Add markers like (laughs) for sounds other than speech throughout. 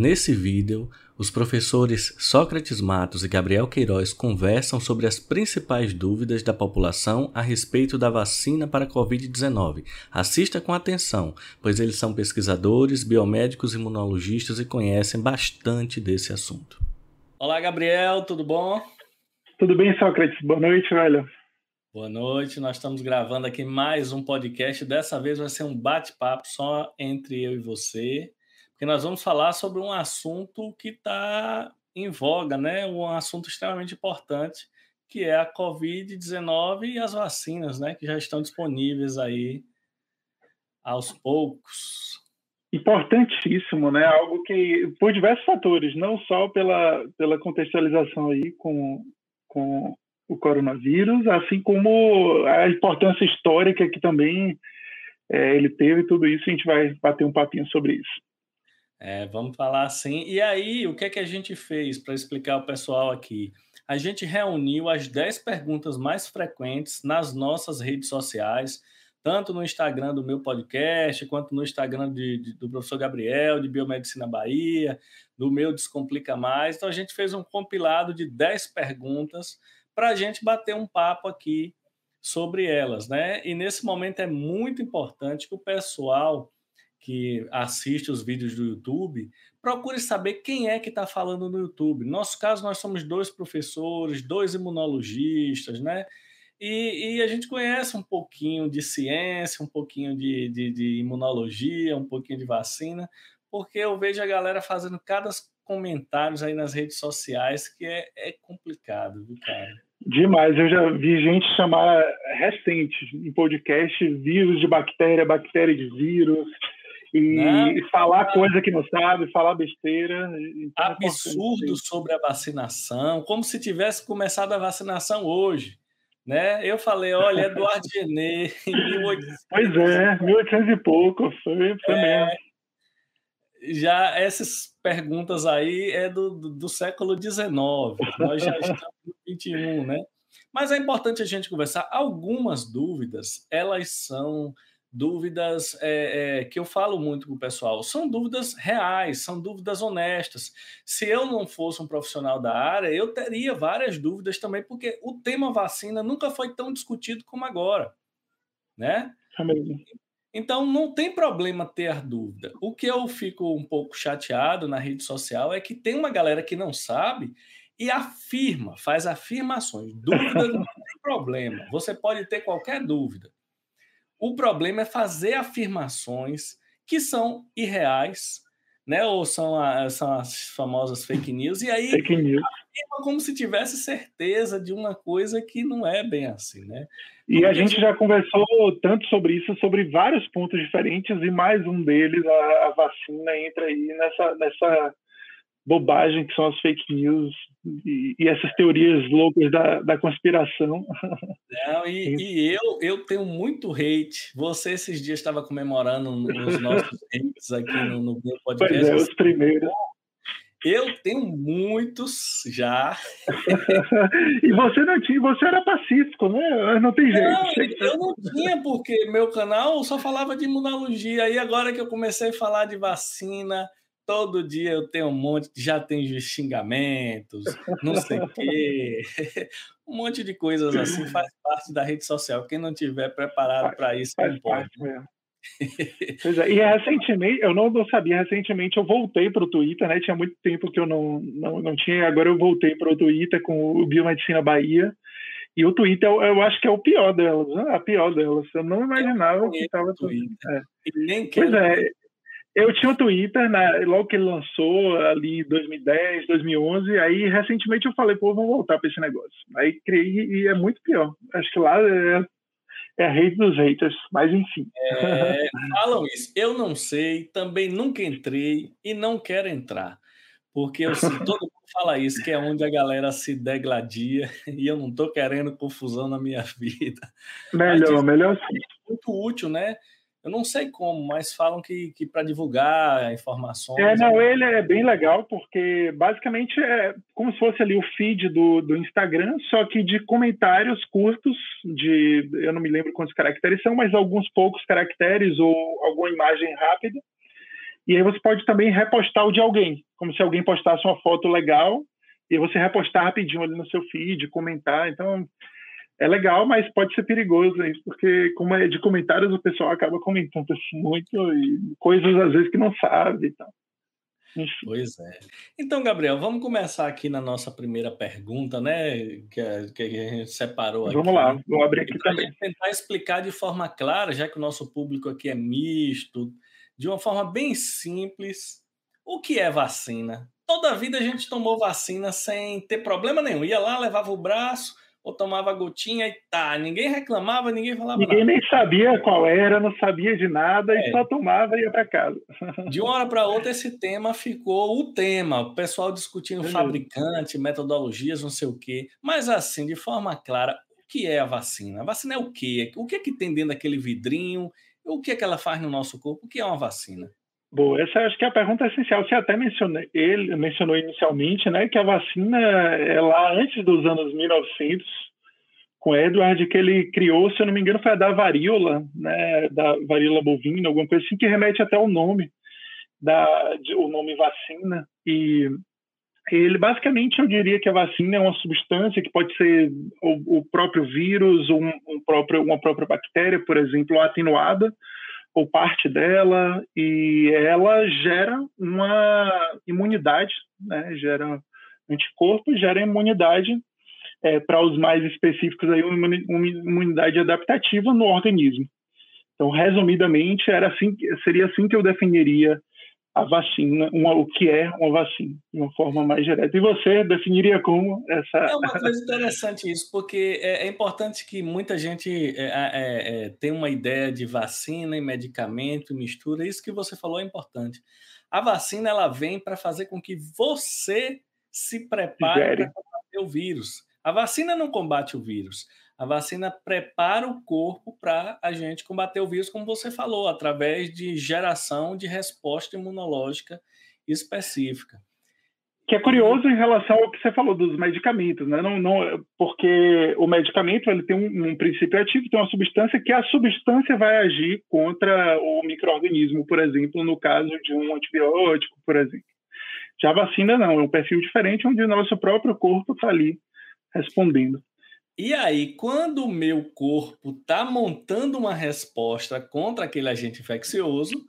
Nesse vídeo, os professores Sócrates Matos e Gabriel Queiroz conversam sobre as principais dúvidas da população a respeito da vacina para a Covid-19. Assista com atenção, pois eles são pesquisadores, biomédicos e imunologistas e conhecem bastante desse assunto. Olá, Gabriel, tudo bom? Tudo bem, Sócrates? Boa noite, velho. Boa noite, nós estamos gravando aqui mais um podcast. Dessa vez vai ser um bate-papo só entre eu e você que nós vamos falar sobre um assunto que está em voga, né? Um assunto extremamente importante, que é a Covid-19 e as vacinas, né? Que já estão disponíveis aí aos poucos. Importantíssimo, né? Algo que, por diversos fatores, não só pela, pela contextualização aí com, com o coronavírus, assim como a importância histórica que também é, ele teve, tudo isso a gente vai bater um papinho sobre isso. É, vamos falar assim. E aí, o que é que a gente fez para explicar ao pessoal aqui? A gente reuniu as 10 perguntas mais frequentes nas nossas redes sociais, tanto no Instagram do meu podcast, quanto no Instagram de, de, do professor Gabriel, de Biomedicina Bahia, do meu Descomplica Mais. Então, a gente fez um compilado de 10 perguntas para a gente bater um papo aqui sobre elas, né? E nesse momento é muito importante que o pessoal que assiste os vídeos do YouTube, procure saber quem é que está falando no YouTube. No nosso caso, nós somos dois professores, dois imunologistas, né? E, e a gente conhece um pouquinho de ciência, um pouquinho de, de, de, imunologia, um pouquinho de vacina, porque eu vejo a galera fazendo cada comentários aí nas redes sociais que é, é complicado, viu, cara? Demais, eu já vi gente chamar recente em podcast vírus de bactéria, bactéria de vírus, e, né? falar coisa que não sabe, falar besteira. Então é Absurdo sobre a vacinação, como se tivesse começado a vacinação hoje. Né? Eu falei, olha, Eduardo (laughs) Genet, em 1800. Pois é, 1800 e pouco, foi, foi é, mesmo. Já essas perguntas aí é do, do, do século XIX, nós já estamos no 21, né? Mas é importante a gente conversar. Algumas dúvidas, elas são dúvidas é, é, que eu falo muito com o pessoal. São dúvidas reais, são dúvidas honestas. Se eu não fosse um profissional da área, eu teria várias dúvidas também, porque o tema vacina nunca foi tão discutido como agora, né? Então não tem problema ter dúvida. O que eu fico um pouco chateado na rede social é que tem uma galera que não sabe e afirma, faz afirmações. Dúvida não tem problema. Você pode ter qualquer dúvida. O problema é fazer afirmações que são irreais, né? Ou são, a, são as famosas fake news, e aí fake news. afirma como se tivesse certeza de uma coisa que não é bem assim, né? E a gente já conversou tanto sobre isso, sobre vários pontos diferentes, e mais um deles, a, a vacina, entra aí nessa, nessa bobagem que são as fake news e, e essas teorias loucas da, da conspiração. Não, e, e, eu, eu tenho muito hate. Você esses dias estava comemorando os nossos (laughs) hates aqui no, no meu podcast. Pois é, os primeiros. Eu tenho muitos já. (laughs) e você não tinha, você era pacífico, né? Não tem jeito. Não, eu não tinha, porque meu canal só falava de imunologia. E agora que eu comecei a falar de vacina, todo dia eu tenho um monte, já tem xingamentos, não sei o quê, (laughs) um monte de coisas assim, faz parte da rede social. Quem não tiver preparado para isso, faz não pode. Mesmo. pois é, e recentemente, eu não, não sabia, recentemente eu voltei para o Twitter, né? Tinha muito tempo que eu não, não, não tinha, agora eu voltei para o Twitter com o Biomedicina Bahia. E o Twitter, eu, eu acho que é o pior delas, né? a pior delas. Eu não imaginava eu que estava. É. Nem pois é, eu tinha o Twitter, né, logo que ele lançou, ali 2010, 2011, aí recentemente eu falei, pô, vamos voltar para esse negócio. Aí criei e é muito pior. Acho que lá é, é a rede dos haters, mas enfim. É, (laughs) falam isso. Eu não sei, também nunca entrei e não quero entrar. Porque eu, todo mundo fala isso, que é onde a galera se degladia, (laughs) e eu não estou querendo confusão na minha (laughs) vida. Melhor, mas, melhor sim. É muito útil, né? Eu não sei como, mas falam que, que para divulgar informações. É, não, ele é bem legal, porque basicamente é como se fosse ali o feed do, do Instagram, só que de comentários curtos, de eu não me lembro quantos caracteres são, mas alguns poucos caracteres ou alguma imagem rápida. E aí você pode também repostar o de alguém, como se alguém postasse uma foto legal e você repostar rapidinho ali no seu feed, comentar. Então, é legal, mas pode ser perigoso isso, porque como é de comentários, o pessoal acaba comentando muito e coisas às vezes que não sabe e tal. Pois é. Então, Gabriel, vamos começar aqui na nossa primeira pergunta, né? Que a, que a gente separou aqui. Vamos lá, vou abrir aqui também. Gente tentar explicar de forma clara, já que o nosso público aqui é misto, de uma forma bem simples, o que é vacina? Toda a vida a gente tomou vacina sem ter problema nenhum. Ia lá, levava o braço, ou tomava gotinha e tá. Ninguém reclamava, ninguém falava ninguém nada. nem sabia qual era, não sabia de nada é. e só tomava e ia para casa. De uma hora para outra, esse tema ficou o tema. O pessoal discutindo Beleza. fabricante, metodologias, não sei o quê. Mas assim, de forma clara, o que é a vacina? A vacina é o quê? O que é que tem dentro daquele vidrinho? O que é que ela faz no nosso corpo? O que é uma vacina? Boa, essa acho que é a pergunta essencial. Você até mencionou, ele mencionou inicialmente, né, que a vacina é lá antes dos anos 1900, com Edward, que ele criou, se eu não me engano, foi a da varíola, né, da varíola bovina, alguma coisa assim, que remete até ao nome, da, de, o nome vacina. E ele, basicamente, eu diria que a vacina é uma substância que pode ser o, o próprio vírus, um, um próprio, uma própria bactéria, por exemplo, atenuada, ou parte dela, e ela gera uma imunidade, né? gera anticorpo, gera imunidade, é, para os mais específicos, aí, uma imunidade adaptativa no organismo. Então, resumidamente, era assim, seria assim que eu definiria a vacina, uma, o que é uma vacina, de uma forma mais direta. E você definiria como essa. É uma coisa interessante isso, porque é, é importante que muita gente é, é, é, tenha uma ideia de vacina e medicamento, mistura. Isso que você falou é importante. A vacina ela vem para fazer com que você se prepare para combater o vírus. A vacina não combate o vírus. A vacina prepara o corpo para a gente combater o vírus, como você falou, através de geração de resposta imunológica específica. Que é curioso em relação ao que você falou dos medicamentos, né? Não, não, porque o medicamento ele tem um, um princípio ativo, tem uma substância que a substância vai agir contra o microorganismo, por exemplo, no caso de um antibiótico, por exemplo. Já a vacina não, é um perfil diferente onde o nosso próprio corpo está ali respondendo. E aí, quando o meu corpo está montando uma resposta contra aquele agente infeccioso,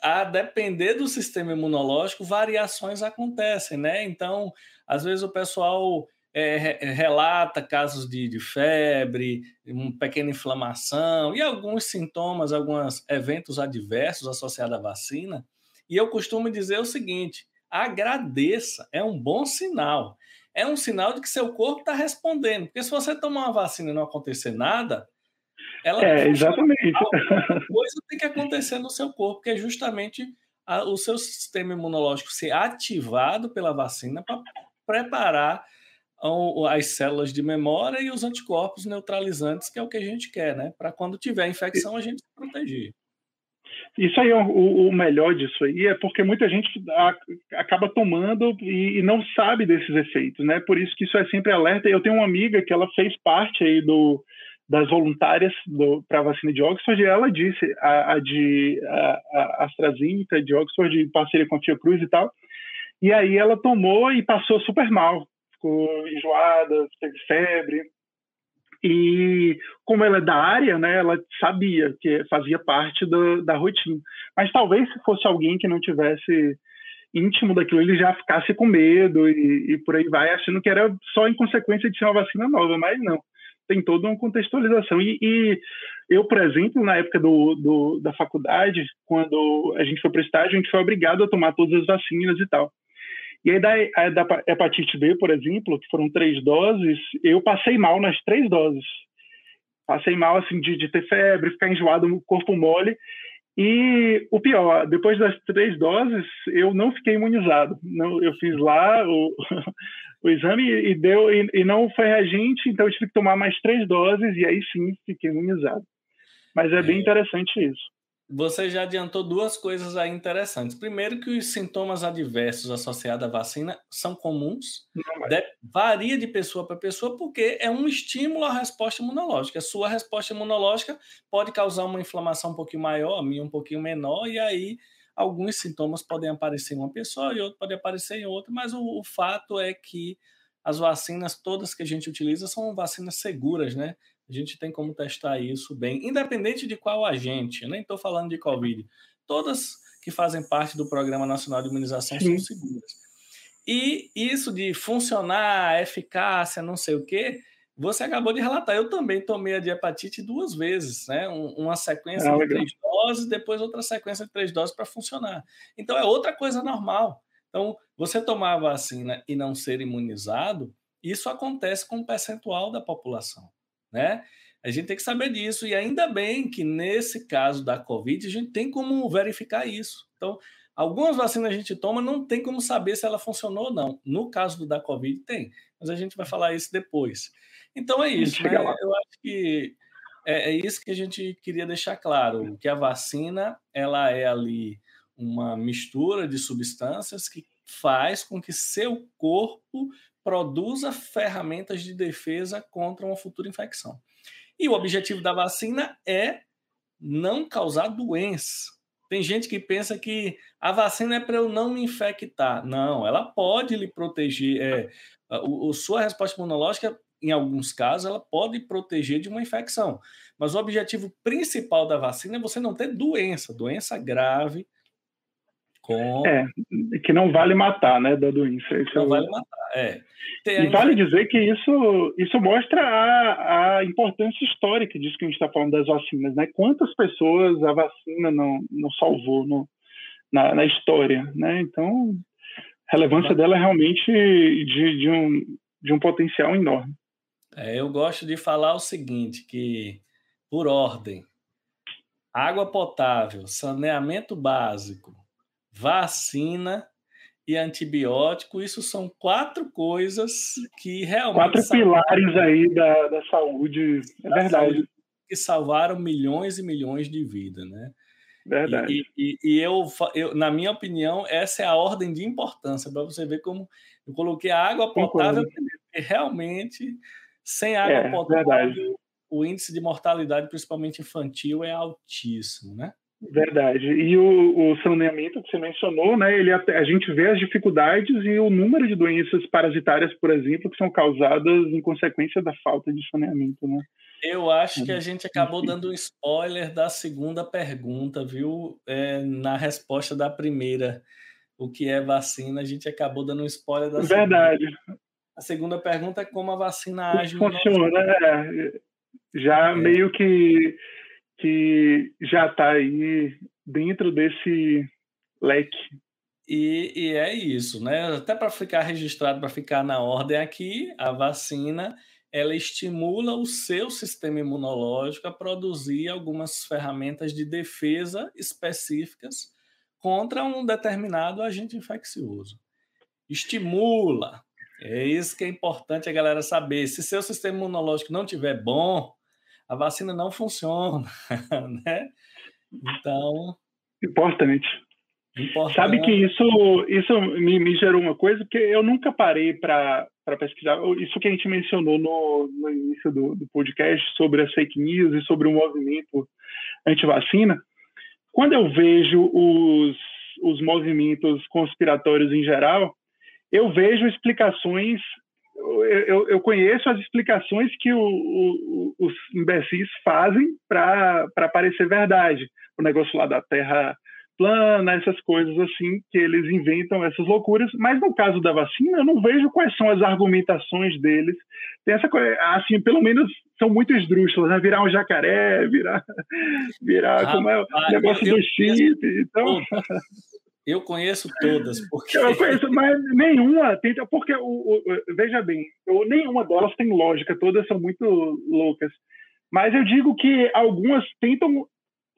a depender do sistema imunológico, variações acontecem, né? Então, às vezes o pessoal é, relata casos de, de, febre, uma pequena inflamação e alguns sintomas, alguns eventos adversos associados à vacina. E eu costumo dizer o seguinte: agradeça, é um bom sinal é um sinal de que seu corpo está respondendo. Porque se você tomar uma vacina e não acontecer nada, ela é exatamente coisa tem que acontecer no seu corpo, que é justamente a, o seu sistema imunológico ser ativado pela vacina para preparar as células de memória e os anticorpos neutralizantes, que é o que a gente quer, né? Para quando tiver infecção a gente se proteger. Isso aí, é o, o, melhor disso aí é porque muita gente acaba tomando e, e, não sabe desses efeitos, né? Por isso que isso é sempre alerta. Eu tenho uma amiga que ela fez parte aí do, das voluntárias para a vacina de Oxford e ela disse, a, a de a, a AstraZeneca de Oxford, de parceria com a Fiocruz e tal, e aí ela tomou e passou super mal. Ficou enjoada, teve febre, e como ela é da área, né, ela sabia que fazia parte do, da rotina. Mas talvez se fosse alguém que não tivesse íntimo daquilo, ele já ficasse com medo e, e por aí vai, achando que era só em consequência de ser uma vacina nova, mas não. Tem toda uma contextualização. E, e eu, por exemplo, na época do, do, da faculdade, quando a gente foi para o estágio, a gente foi obrigado a tomar todas as vacinas e tal. E aí, da, da hepatite B, por exemplo, que foram três doses, eu passei mal nas três doses. Passei mal, assim, de, de ter febre, ficar enjoado, corpo mole. E o pior, depois das três doses, eu não fiquei imunizado. Não, eu fiz lá o, (laughs) o exame e deu e, e, não foi reagente, então eu tive que tomar mais três doses e aí sim fiquei imunizado. Mas é bem é. interessante isso. Você já adiantou duas coisas aí interessantes. Primeiro, que os sintomas adversos associados à vacina são comuns, de, varia de pessoa para pessoa, porque é um estímulo à resposta imunológica. A sua resposta imunológica pode causar uma inflamação um pouquinho maior, a minha um pouquinho menor, e aí alguns sintomas podem aparecer em uma pessoa e outro pode aparecer em outra, mas o, o fato é que as vacinas todas que a gente utiliza são vacinas seguras, né? A gente tem como testar isso bem, independente de qual agente. Nem estou falando de Covid. Todas que fazem parte do Programa Nacional de Imunização Sim. são seguras. E isso de funcionar, eficácia, não sei o quê, você acabou de relatar. Eu também tomei a de hepatite duas vezes, né? uma sequência ah, de três doses, depois outra sequência de três doses para funcionar. Então é outra coisa normal. Então, você tomar a vacina e não ser imunizado, isso acontece com um percentual da população, né? A gente tem que saber disso, e ainda bem que nesse caso da Covid a gente tem como verificar isso. Então, algumas vacinas a gente toma, não tem como saber se ela funcionou ou não. No caso do da Covid, tem, mas a gente vai falar isso depois. Então é isso, né? Eu acho que é, é, isso que a gente queria deixar claro, que a vacina ela é ali uma mistura de substâncias que faz com que seu corpo produza ferramentas de defesa contra uma futura infecção. E o objetivo da vacina é não causar doença. Tem gente que pensa que a vacina é para eu não me infectar. Não, ela pode lhe proteger. É, a, a sua resposta imunológica em alguns casos, ela pode proteger de uma infecção. Mas o objetivo principal da vacina é você não ter doença, doença grave. Com... É, que não vale matar, né, da doença. Isso não é... vale matar, é. Tem e vale dizer que isso, isso mostra a, a importância histórica disso que a gente está falando das vacinas, né? Quantas pessoas a vacina não, não salvou no, na, na história, né? Então, a relevância dela é realmente de, de, um, de um potencial enorme. É, eu gosto de falar o seguinte, que por ordem, água potável, saneamento básico, vacina e antibiótico, isso são quatro coisas que realmente. Quatro pilares aí da, da saúde, é da verdade. Saúde, que salvaram milhões e milhões de vidas, né? Verdade. E, e, e eu, eu, na minha opinião, essa é a ordem de importância, para você ver como eu coloquei a água potável, porque realmente sem água é, potável, verdade. o índice de mortalidade, principalmente infantil, é altíssimo, né? Verdade. E o, o, saneamento que você mencionou, né? Ele, a gente vê as dificuldades e o número de doenças parasitárias, por exemplo, que são causadas em consequência da falta de saneamento, né? Eu acho que a gente acabou dando um spoiler da segunda pergunta, viu? É, na resposta da primeira, o que é vacina, a gente acabou dando um spoiler da Verdade. Segunda. A segunda pergunta é como a vacina age. Funciona, né? Já é. meio que, que já está aí dentro desse leque. E, e é isso, né? Até para ficar registrado, para ficar na ordem aqui, a vacina ela estimula o seu sistema imunológico a produzir algumas ferramentas de defesa específicas contra um determinado agente infeccioso. Estimula, é isso que é importante a galera saber. Se seu sistema imunológico não tiver bom, a vacina não funciona, (laughs) né? Então. Importante. Importante. Sabe que isso, isso me, me gerou uma coisa, porque eu nunca parei para pesquisar. Isso que a gente mencionou no, no início do, do podcast sobre as fake news e sobre o movimento anti-vacina. Quando eu vejo os, os movimentos conspiratórios em geral, eu vejo explicações, eu, eu conheço as explicações que o, o, os imbecis fazem para parecer verdade. O negócio lá da Terra plana, essas coisas assim, que eles inventam essas loucuras, mas no caso da vacina, eu não vejo quais são as argumentações deles. Tem essa coisa, assim, pelo menos são muito esdrúxulas, né? Virar um jacaré, virar, virar ah, como é o negócio do chip. Então. (laughs) Eu conheço todas, porque. Eu conheço, mas nenhuma tem. Porque, o, o, veja bem, eu, nenhuma delas tem lógica, todas são muito loucas. Mas eu digo que algumas tentam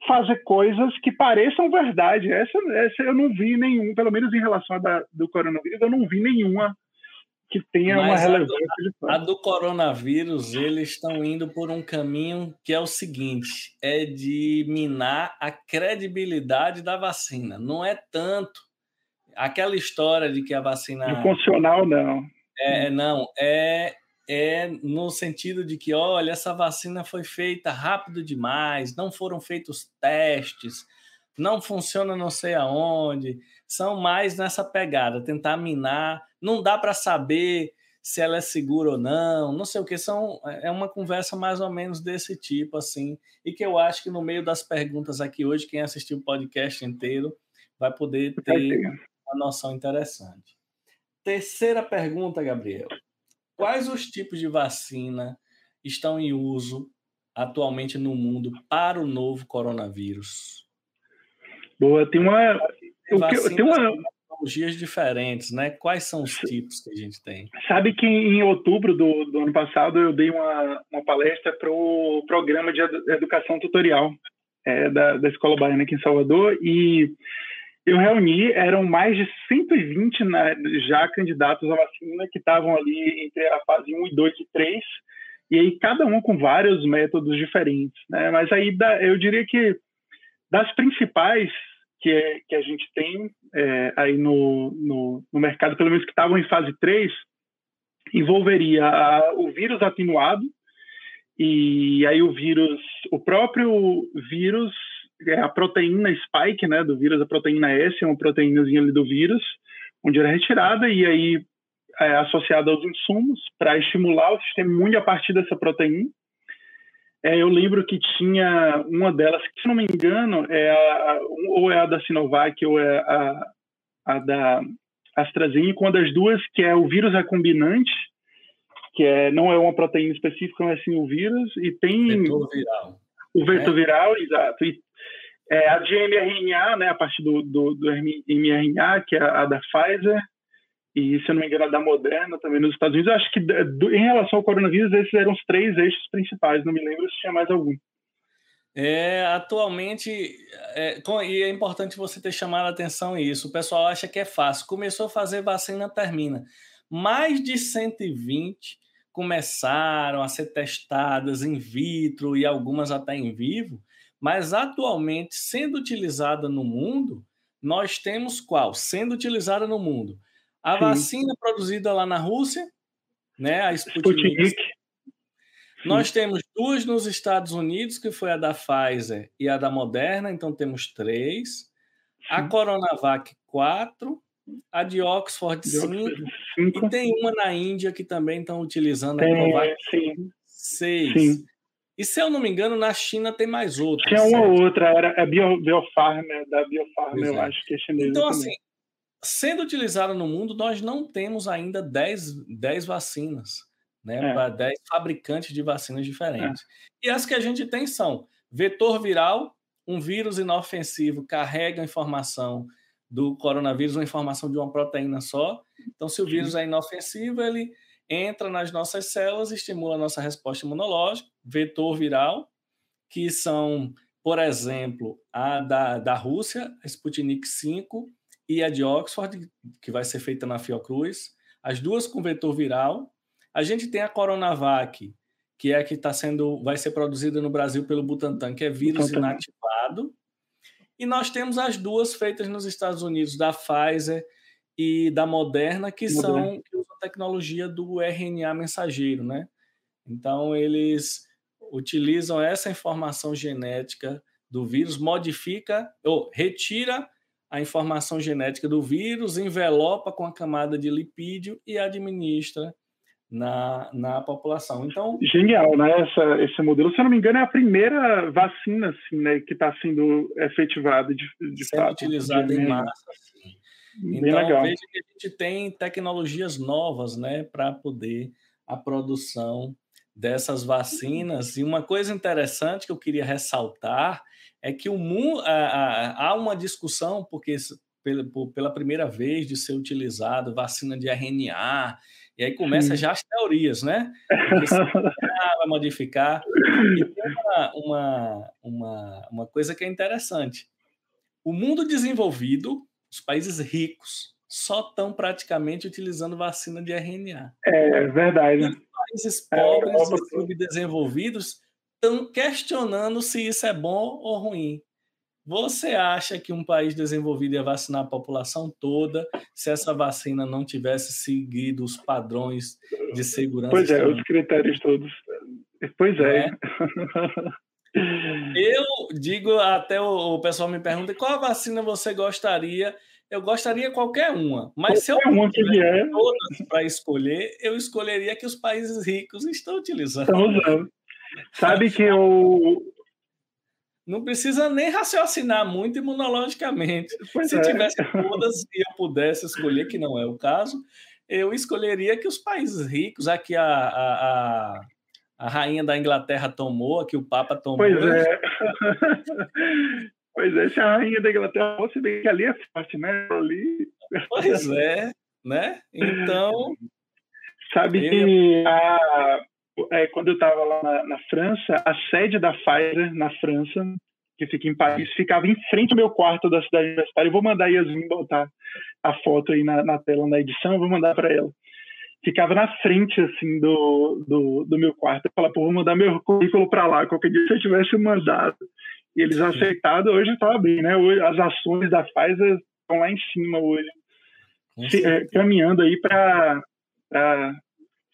fazer coisas que pareçam verdade. Essa, essa eu não vi nenhum, pelo menos em relação a da, do coronavírus, eu não vi nenhuma que tenha Mas uma relevância. A, a, do coronavírus, eles estão indo por um caminho que é o seguinte: é de minar a credibilidade da vacina. Não é tanto aquela história de que a vacina. Não funcional, não. É, não, é, é no sentido de que, olha, essa vacina foi feita rápido demais, não foram feitos testes, não funciona não sei aonde, são mais nessa pegada, tentar minar, não dá para saber se ela é segura ou não, não sei o que, são, é uma conversa mais ou menos desse tipo, assim, e que eu acho que no meio das perguntas aqui hoje, quem assistiu o podcast inteiro vai poder ter uma noção interessante. Terceira pergunta, Gabriel. Quais os tipos de vacina estão em uso atualmente no mundo para o novo coronavírus? Boa, tem uma. tem uma tecnologias diferentes, né? Quais são os tipos que a gente tem? Sabe que em outubro do, do ano passado eu dei uma, uma palestra para o programa de educação tutorial é, da, da Escola Baiana aqui em Salvador e eu reuni, eram mais de 120 né, já candidatos à vacina que estavam ali entre a fase 1 e 2 e 3, e aí cada um com vários métodos diferentes. Né? Mas aí eu diria que das principais que, que a gente tem é, aí no, no, no, mercado, pelo menos que estavam em fase 3, envolveria a, o vírus atenuado, e aí o vírus, o próprio vírus, é a proteína spike, né, do vírus, a proteína S, é uma proteínazinha ali do vírus, onde era retirada e aí é associada aos insumos para estimular o sistema imune a partir dessa proteína. É, eu lembro que tinha uma delas, que se não me engano, é a, ou é a da Sinovac ou é a, a da AstraZeneca, uma das duas, que é o vírus recombinante, que é, não é uma proteína específica, mas sim o vírus, e tem... Vetor viral. O vetor é. viral, exato. E, é, a de mRNA, né, a partir do, do, do mRNA, que é a da Pfizer, e, se eu não me engano, da Moderna também nos Estados Unidos. Eu acho que, do, em relação ao coronavírus, esses eram os três eixos principais, não me lembro se tinha mais algum. É, atualmente, é, com, e é importante você ter chamado a atenção isso. O pessoal acha que é fácil. Começou a fazer vacina, termina. Mais de 120 começaram a ser testadas in vitro e algumas até em vivo, mas atualmente, sendo utilizada no mundo, nós temos qual? Sendo utilizada no mundo a Sim. vacina produzida lá na Rússia, né, a Sputnik. Sputnik. Nós temos duas nos Estados Unidos, que foi a da Pfizer e a da Moderna, então temos três. A Coronavac, quatro. A de Oxford, cinco. cinco. E tem uma na Índia que também estão utilizando tem, a Covax, seis. Sim. E se eu não me engano, na China tem mais outra. Tinha uma outra, era a Bio, da Biofarma, eu acho que é chinesa. Então, também. assim, sendo utilizada no mundo, nós não temos ainda 10, 10 vacinas, né? É. Para 10 fabricantes de vacinas diferentes. É. E as que a gente tem são vetor viral, um vírus inofensivo carrega a informação do coronavírus, uma informação de uma proteína só. Então, se o vírus é inofensivo, ele entra nas nossas células, estimula a nossa resposta imunológica, vetor viral, que são, por exemplo, a da, da Rússia, a Sputnik 5, e a de Oxford, que vai ser feita na Fiocruz, as duas com vetor viral. A gente tem a Coronavac, que é a que está sendo, vai ser produzida no Brasil pelo Butantan, que é vírus Butantan. inativado. E nós temos as duas feitas nos Estados Unidos, da Pfizer e da Moderna, que Moderna. são que usam a tecnologia do RNA mensageiro, né? Então eles utilizam essa informação genética do vírus, modifica ou retira a informação genética do vírus, envelopa com a camada de lipídio e administra na, na população. Então genial, né? Essa, esse modelo, se eu não me engano, é a primeira vacina assim, né, que está sendo efetivada de, de sendo fato, utilizada em massa. Bem então legal. veja que a gente tem tecnologias novas, né, para poder a produção dessas vacinas. E uma coisa interessante que eu queria ressaltar é que o mundo há uma discussão porque pela primeira vez de ser utilizado vacina de RNA e aí começa Sim. já as teorias, né? Porque (laughs) vai modificar. E tem uma, uma, uma, uma coisa que é interessante. O mundo desenvolvido, os países ricos, só estão praticamente utilizando vacina de RNA. É verdade. E os países pobres é, e subdesenvolvidos estão questionando se isso é bom ou ruim. Você acha que um país desenvolvido ia vacinar a população toda se essa vacina não tivesse seguido os padrões de segurança? Pois é, os critérios todos. Pois é. é. (laughs) Eu digo, até o, o pessoal me pergunta qual vacina você gostaria. Eu gostaria qualquer uma, mas qualquer se eu tiver todas para escolher, eu escolheria que os países ricos estão utilizando. Estão usando. Sabe que eu, não precisa nem raciocinar muito imunologicamente. Pois Se é. tivesse (laughs) todas e eu pudesse escolher, que não é o caso, eu escolheria que os países ricos, aqui a, a, a, a rainha da Inglaterra tomou, aqui o Papa tomou. Pois é. (laughs) pois é, se a rainha da Inglaterra fosse bem que ali é forte, né? Ali... Pois é, né? Então. Sabe eu... que a, é, quando eu estava lá na, na, França, a sede da Pfizer na França, que fica em Paris, ficava em frente ao meu quarto da cidade universitária. Eu vou mandar a Yasmin botar a foto aí na, na tela, na edição, eu vou mandar para ela. Ficava na frente, assim, do, do, do meu quarto. Eu falava, pô, vou mandar meu currículo para lá. Qualquer dia, se eu tivesse mandado e eles aceitado, hoje estava bem, né? Hoje, as ações da Pfizer estão lá em cima hoje. Se, é, caminhando aí para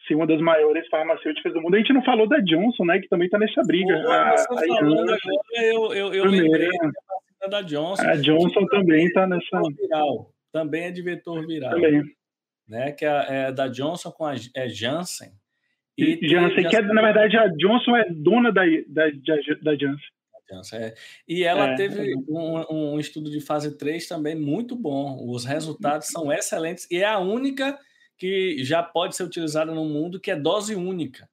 ser uma das maiores farmacêuticas do mundo. A gente não falou da Johnson, né? Que também está nessa briga. Pô, a, a agora, eu, eu, eu lembrei da Johnson. A Johnson também está nessa. Viral. Também é de vetor viral. Também. Né, que é, é da Johnson com a é Janssen. E Janssen, que é, na verdade a Johnson é dona da, da, da Janssen. É. E ela é, teve um, um, estudo de fase 3 também muito bom. Os resultados são excelentes e é a única que já pode ser utilizada no mundo, que é dose única.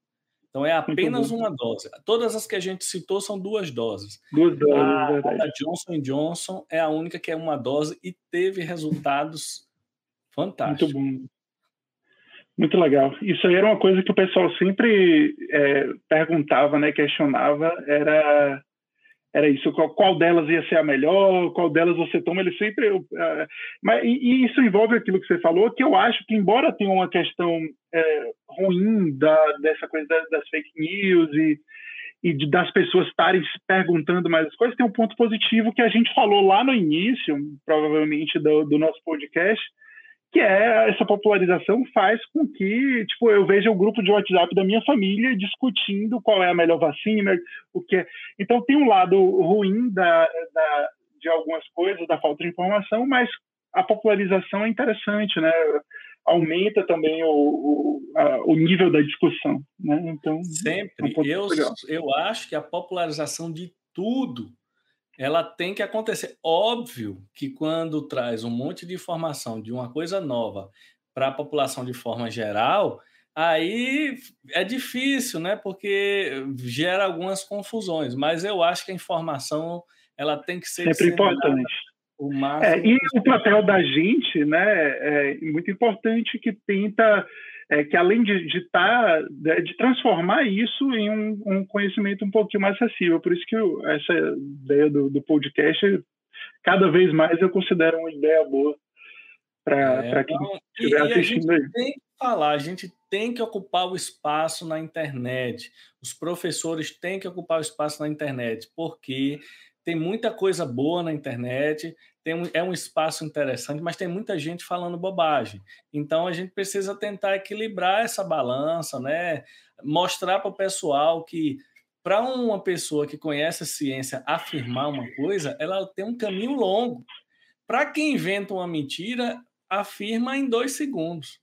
Então é apenas uma dose. Todas as que a gente citou são duas doses. Duas doses, a, a Johnson Johnson é a única que é uma dose e teve resultados fantásticos. Muito bom. Muito legal. Isso aí era uma coisa que o pessoal sempre é, perguntava, né, questionava, era era isso, qual, qual, delas ia ser a melhor, qual delas você toma, ele sempre. Uh, mas, e, e, isso envolve aquilo que você falou, que eu acho que, embora tenha uma questão é, ruim da, dessa coisa das, das fake news e, e de, das pessoas estarem se perguntando mais as coisas, tem um ponto positivo que a gente falou lá no início, provavelmente, do, do nosso podcast, que é essa popularização faz com que, tipo, eu veja o grupo de WhatsApp da minha família discutindo qual é a melhor vacina, o que é. Então tem um lado ruim da, da, de algumas coisas, da falta de informação, mas a popularização é interessante, né? Aumenta também o, o, a, o nível da discussão, né? Então sempre. É um eu, eu acho que a popularização de tudo ela tem que acontecer. Óbvio que quando traz um monte de informação de uma coisa nova para a população de forma geral, aí é difícil, né? Porque gera algumas confusões. Mas eu acho que a informação ela tem que ser sempre importante. O máximo é, e o papel da gente, né, é muito importante que tenta é, que além de, de, tá, de transformar isso em um, um, conhecimento um pouquinho mais acessível. Por isso que eu, essa ideia do, do, podcast, cada vez mais eu considero uma ideia boa para é, quem estiver assistindo aí. Tem que falar, a gente tem que ocupar o espaço na internet. Os professores têm que ocupar o espaço na internet, porque tem muita coisa boa na internet, tem é um espaço interessante, mas tem muita gente falando bobagem. Então a gente precisa tentar equilibrar essa balança, né? Mostrar para o pessoal que para uma pessoa que conhece a ciência afirmar uma coisa, ela tem um caminho longo. Para quem inventa uma mentira, afirma em dois segundos.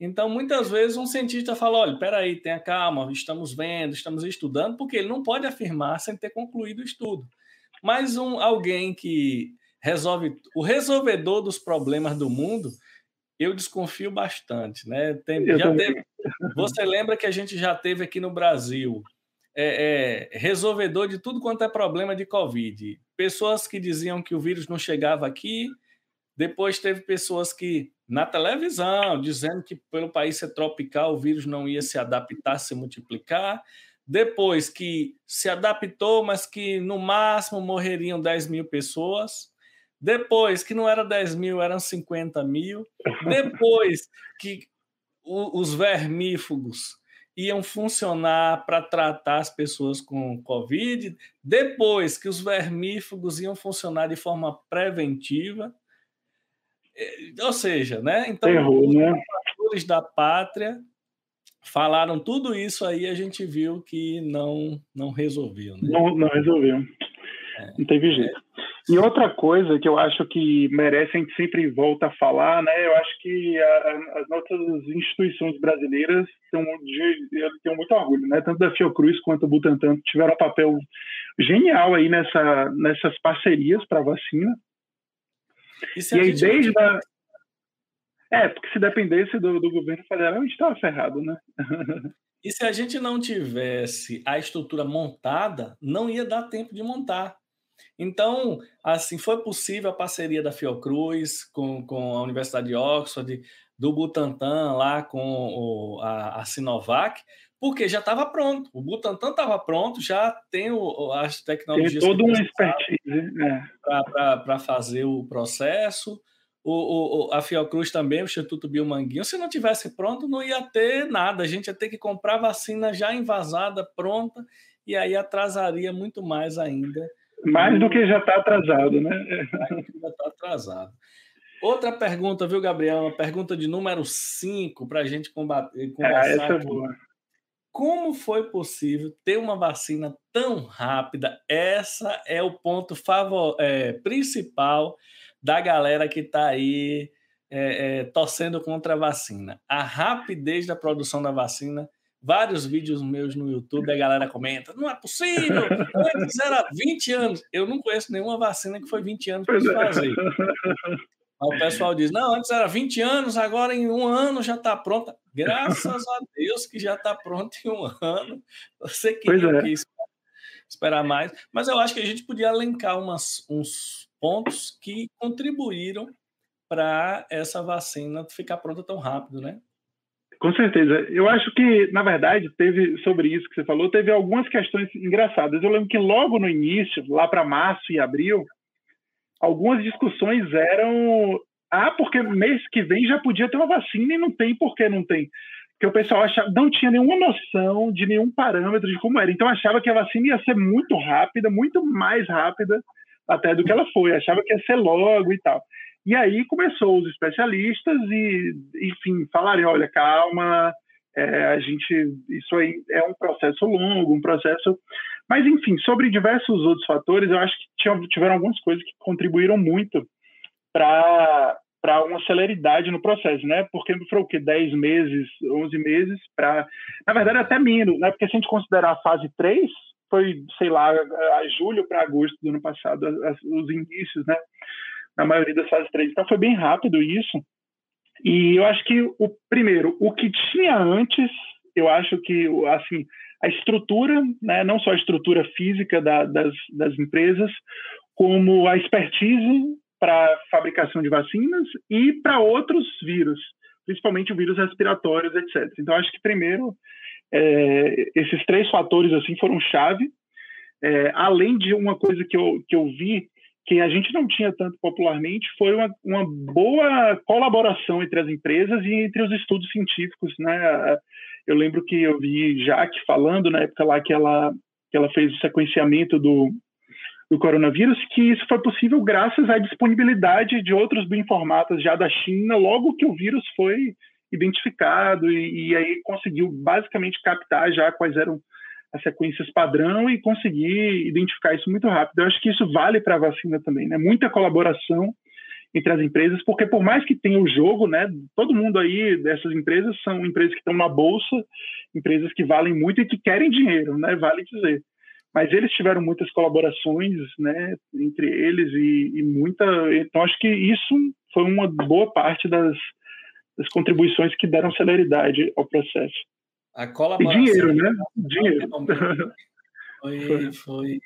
Então, muitas vezes, um cientista fala: olha, peraí, tenha calma, estamos vendo, estamos estudando, porque ele não pode afirmar sem ter concluído o estudo. Mas um, alguém que resolve o resolvedor dos problemas do mundo, eu desconfio bastante, né? Tem, teve, você lembra que a gente já teve aqui no Brasil é, é, resolvedor de tudo quanto é problema de Covid. Pessoas que diziam que o vírus não chegava aqui, depois teve pessoas que na televisão dizendo que pelo país ser tropical o vírus não ia se adaptar, se multiplicar. Depois que se adaptou, mas que no máximo morreriam 10 mil pessoas. Depois, que não era 10 mil, eram 50 mil. Depois, que o, os vermífugos iam funcionar para tratar as pessoas com Covid. Depois, que os vermífugos iam funcionar de forma preventiva. É, ou seja, né? Então, Errou, os né? da pátria falaram tudo isso aí, a gente viu que não, não resolveu. Né? Não, não resolveu. É. Não teve jeito. E outra coisa que eu acho que merece, a gente sempre volta a falar, né? Eu acho que a, a, as nossas instituições brasileiras têm, eu tenho muito orgulho, né? Tanto da Fiocruz quanto do Butantan tiveram um papel genial aí nessa, nessas parcerias para a vacina. E, e aí, desde a... É, porque se dependesse do, do governo federal, a gente estava ferrado, né? (laughs) e se a gente não tivesse a estrutura montada, não ia dar tempo de montar. Então, assim, foi possível a parceria da Fiocruz com, com a Universidade de Oxford, do Butantan lá com o, a, a Sinovac, porque já estava pronto. O Butantan estava pronto, já tem o, as tecnologias. Tem todo um expertise né? para fazer o processo. O, o, a Fiocruz também, o Instituto Biomanguinho. Se não tivesse pronto, não ia ter nada. A gente ia ter que comprar vacina já envasada, pronta, e aí atrasaria muito mais ainda mais do que já está atrasado, né? Já está atrasado. Outra pergunta, viu, Gabriel? Uma pergunta de número 5 para a gente combater, conversar. Ah, essa é boa. Como foi possível ter uma vacina tão rápida? Essa é o ponto favor, é, principal da galera que está aí é, é, torcendo contra a vacina. A rapidez da produção da vacina vários vídeos meus no YouTube, a galera comenta: não é possível, antes era 20 anos. Eu não conheço nenhuma vacina que foi 20 anos para se é. fazer. (laughs) Aí o pessoal diz: não, antes era 20 anos, agora em um ano já está pronta. Graças a Deus que já está pronta em um ano. Você queria é. que esperar mais, mas eu acho que a gente podia elencar umas, uns pontos que contribuíram para essa vacina ficar pronta tão rápido, né? Com certeza. Eu acho que, na verdade, teve sobre isso que você falou, teve algumas questões engraçadas. Eu lembro que logo no início, lá para março e abril, algumas discussões eram ah, porque mês que vem já podia ter uma vacina e não tem, por que não tem? Porque o pessoal achava, não tinha nenhuma noção de nenhum parâmetro de como era. Então achava que a vacina ia ser muito rápida, muito mais rápida até do que ela foi. Achava que ia ser logo e tal. E aí começou os especialistas e, enfim, falarem, olha, calma, é, a gente, isso aí é um processo longo, um processo, mas enfim, sobre diversos outros fatores, eu acho que tiveram algumas coisas que contribuíram muito para uma celeridade no processo, né? Porque foi o que 10 meses, 11 meses para, na verdade até menos, né? Porque se a gente considerar a fase 3, foi, sei lá, a julho para agosto do ano passado, os inícios, né? Na maioria das fases 3. Então foi bem rápido isso. E eu acho que o primeiro, o que tinha antes, eu acho que assim a estrutura, né, não só a estrutura física da, das, das empresas, como a expertise para fabricação de vacinas e para outros vírus, principalmente vírus respiratórios, etc. Então acho que primeiro é, esses três fatores assim foram chave. É, além de uma coisa que eu, que eu vi que a gente não tinha tanto popularmente foi uma, uma boa colaboração entre as empresas e entre os estudos científicos, né? Eu lembro que eu vi Jaque falando na época lá que ela que ela fez o sequenciamento do, do coronavírus, que isso foi possível graças à disponibilidade de outros bioinformatas já da China, logo que o vírus foi identificado e, e aí conseguiu basicamente captar já quais eram as sequências padrão e conseguir identificar isso muito rápido. Eu acho que isso vale para a vacina também, né? Muita colaboração entre as empresas, porque por mais que tenha o jogo, né, todo mundo aí dessas empresas são empresas que estão na bolsa, empresas que valem muito e que querem dinheiro, né, vale dizer. Mas eles tiveram muitas colaborações, né, entre eles e, e muita, então acho que isso foi uma boa parte das, das contribuições que deram celeridade ao processo. A colaboração. Dinheiro, né? Dinheiro. (laughs) Foi, foi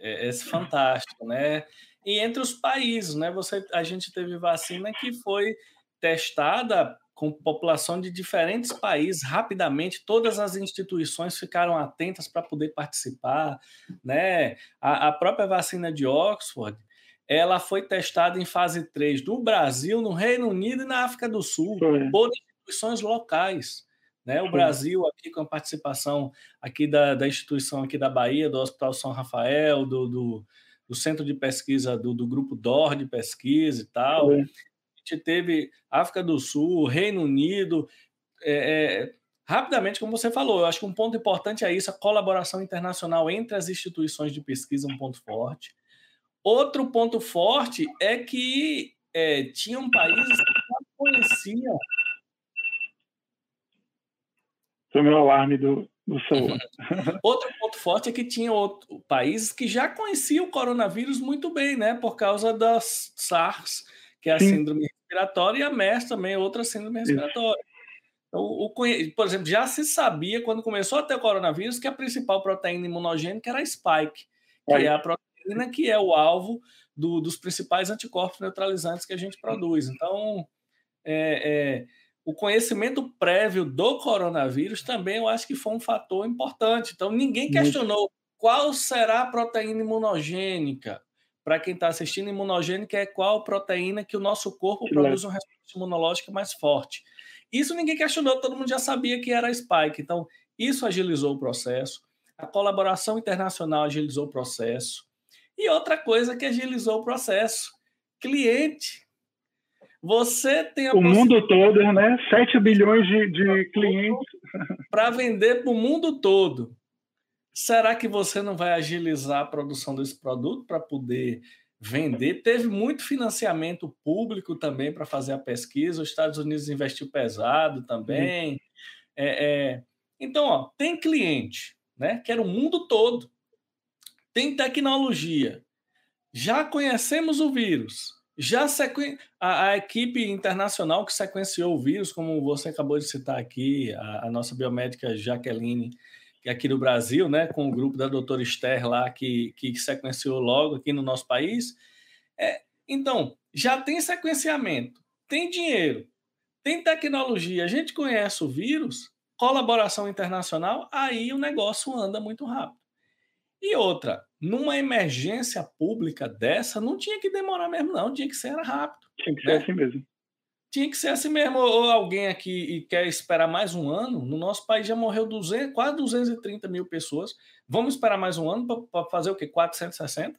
é, é fantástico, né? E entre os países, né? Você, a gente teve vacina que foi testada com população de diferentes países rapidamente, todas as instituições ficaram atentas para poder participar, né? A, a, própria vacina de Oxford, ela foi testada em fase 3 no Brasil, no Reino Unido e na África do Sul, foi. por instituições locais. Né? O Brasil aqui com a participação aqui da, da instituição aqui da Bahia, do Hospital São Rafael, do, do, do Centro de Pesquisa do, do Grupo DOR de Pesquisa e tal. A gente teve África do Sul, Reino Unido, é, é, rapidamente, como você falou, eu acho que um ponto importante é isso, a colaboração internacional entre as instituições de pesquisa, um ponto forte. Outro ponto forte é que é, tinham países que não conheciam. Foi o meu alarme do, do celular. (laughs) Outro ponto forte é que tinha outro, países que já conheciam o coronavírus muito bem, né? Por causa das SARS, que é a Sim. síndrome respiratória, e a MERS também é outra síndrome respiratória. Isso. Então, o, por exemplo, já se sabia quando começou a ter o coronavírus que a principal proteína imunogênica era a spike, que é, é a proteína que é o alvo do, dos principais anticorpos neutralizantes que a gente produz. Então, é, é, o conhecimento prévio do coronavírus também eu acho que foi um fator importante. Então, ninguém questionou qual será a proteína imunogênica. Para quem está assistindo, imunogênica é qual proteína que o nosso corpo produz uma resposta imunológica mais forte. Isso ninguém questionou, todo mundo já sabia que era a Spike. Então, isso agilizou o processo. A colaboração internacional agilizou o processo. E outra coisa que agilizou o processo: cliente. Você tem a O mundo todo, né? 7 bilhões de, de clientes. Para vender para o mundo todo. Será que você não vai agilizar a produção desse produto para poder vender. Teve muito financiamento público também para fazer a pesquisa. Os Estados Unidos investiu pesado também. Uhum. É, é... Então, ó, tem cliente, né? Que era o mundo todo. Tem tecnologia. Já conhecemos o vírus. Já sequen... a, a, equipe internacional que sequenciou o vírus, como você acabou de citar aqui, a, a nossa biomédica Jaqueline aqui no Brasil, né, com o grupo da doutora Esther lá, que, que sequenciou logo aqui no nosso país. É, então, já tem sequenciamento, tem dinheiro, tem tecnologia, a gente conhece o vírus, colaboração internacional, aí o negócio anda muito rápido. E outra, numa emergência pública dessa, não tinha que demorar mesmo, não, tinha que ser rápido. Tinha que ser né? assim mesmo tinha que ser assim mesmo. Ou alguém aqui e quer esperar mais um ano, no nosso país já morreu 200, quase 230 mil pessoas. Vamos esperar mais um ano para fazer o quê? 460?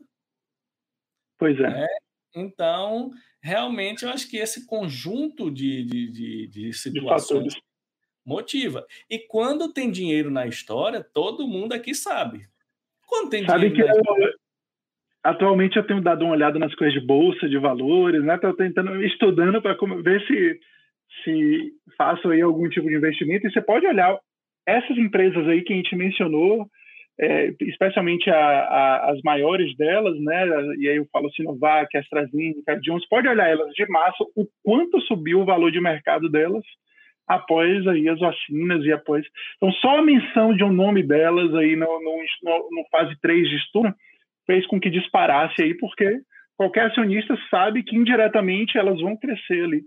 Pois é. é. Então, realmente, eu acho que esse conjunto de, de, de, de situações de motiva. E quando tem dinheiro na história, todo mundo aqui sabe. Quando tem sabe dinheiro. Que Atualmente eu tenho dado uma olhada nas coisas de bolsa, de valores, né? Estou tentando, estudando para ver se, se faço aí algum tipo de investimento. E você pode olhar essas empresas aí que a gente mencionou, é, especialmente a, a, as maiores delas, né? E aí eu falo Sinovac, AstraZeneca, Johnson, pode olhar elas de massa, o quanto subiu o valor de mercado delas após aí as vacinas e após. Então, só a menção de um nome delas aí no, no, no, fase 3 de estudo fez com que disparasse aí, porque qualquer acionista sabe que indiretamente elas vão crescer ali.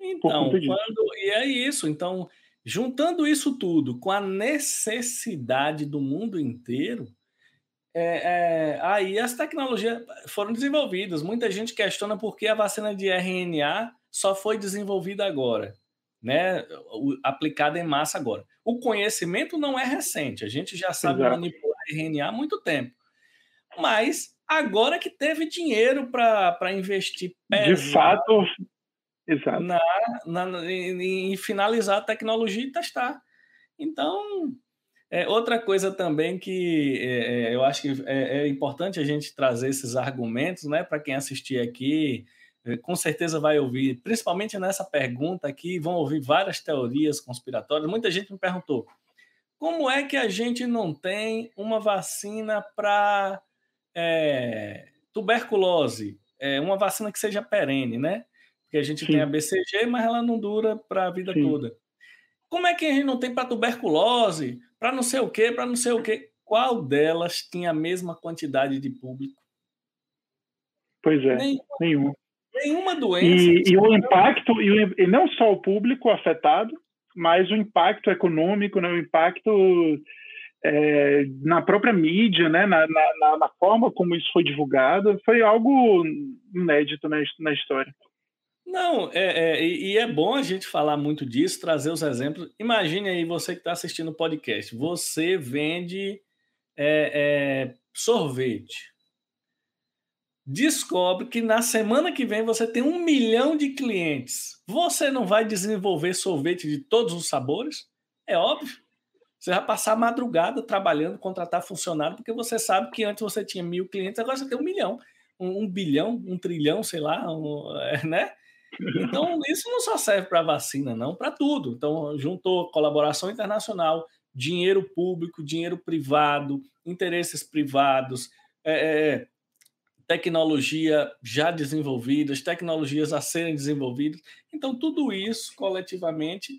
Então, quando, e é isso. Então, juntando isso tudo com a necessidade do mundo inteiro, é, é, aí as tecnologias foram desenvolvidas. Muita gente questiona por que a vacina de RNA só foi desenvolvida agora, né? aplicada em massa agora. O conhecimento não é recente, a gente já sabe Exato. manipular RNA há muito tempo mas agora que teve dinheiro para investir de fato exato. Na, na, em, em, finalizar a tecnologia e testar. Então, é, outra coisa também que é, é eu acho que é, é, importante a gente trazer esses argumentos, né, para quem assistir aqui, com certeza vai ouvir, principalmente nessa pergunta aqui, vão ouvir várias teorias conspiratórias. Muita gente me perguntou: como é que a gente não tem uma vacina para é, tuberculose, é uma vacina que seja perene, né? Porque a gente Sim. tem a BCG, mas ela não dura para a vida Sim. toda. Como é que a gente não tem para tuberculose, para não sei o quê, para não sei o quê? Qual delas tinha a mesma quantidade de público? Pois é, nenhuma. Nenhuma, nenhuma doença. E, e o impacto, e, o, e não só o público afetado, mas o impacto econômico, né, o impacto é, na própria mídia, né, na, na, na, forma como isso foi divulgado, foi algo inédito na, na história. Não, é, é, e é bom a gente falar muito disso, trazer os exemplos. Imagine aí você que está assistindo o podcast, você vende é, é, sorvete. Descobre que na semana que vem você tem um milhão de clientes. Você não vai desenvolver sorvete de todos os sabores? É óbvio. Você vai passar a madrugada trabalhando, contratar funcionário, porque você sabe que antes você tinha mil clientes, agora você tem um milhão, um, um bilhão, um trilhão, sei lá, um, (laughs) é, né? Então, isso não só serve para vacina, não, para tudo. Então, juntou colaboração internacional, dinheiro público, dinheiro privado, interesses privados, é, é, tecnologia já desenvolvidas, tecnologias a serem desenvolvidas. Então, tudo isso coletivamente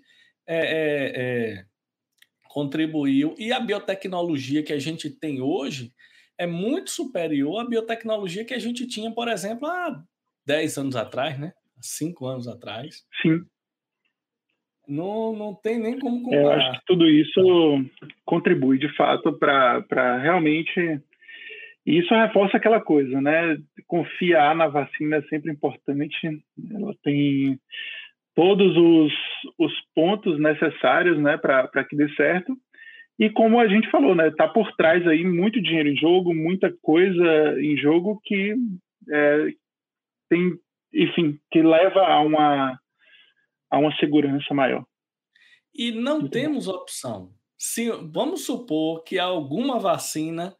é, é, é, contribuiu. E a biotecnologia que a gente tem hoje é muito superior à biotecnologia que a gente tinha, por exemplo, há 10 anos atrás, né? Há 5 anos atrás. Sim. Não, não tem nem como comparar. Eu acho que tudo isso contribui, de fato, para realmente e isso reforça aquela coisa, né? Confiar na vacina é sempre importante. Ela tem todos os, os pontos necessários, né, para que dê certo. E como a gente falou, né, tá por trás aí muito dinheiro em jogo, muita coisa em jogo que é, tem, enfim, que leva a uma a uma segurança maior. E não temos opção. Se vamos supor que alguma vacina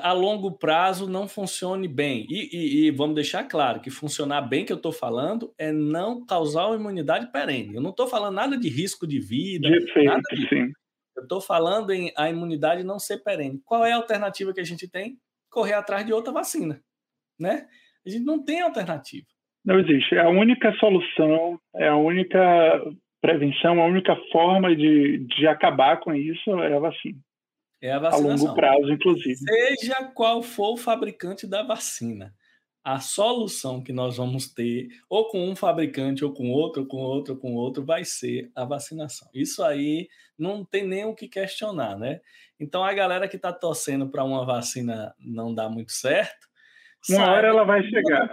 a longo prazo não funcione bem. E, e, e, vamos deixar claro que funcionar bem que eu estou falando é não causar uma imunidade perene. Eu não estou falando nada de risco de vida, Perfeito, nada. Sim. Eu estou falando em a imunidade não ser perene. Qual é a alternativa que a gente tem? Correr atrás de outra vacina, né? A gente não tem alternativa. Não existe. É a única solução, é a única prevenção, a única forma de, de acabar com isso é a vacina. É a vacinação. A longo prazo, inclusive. Seja qual for o fabricante da vacina, a solução que nós vamos ter, ou com um fabricante, ou com outro, ou com outro, ou com outro, vai ser a vacinação. Isso aí não tem nem o que questionar, né? Então a galera que está torcendo para uma vacina não dar muito certo. Uma hora ela vai chegar.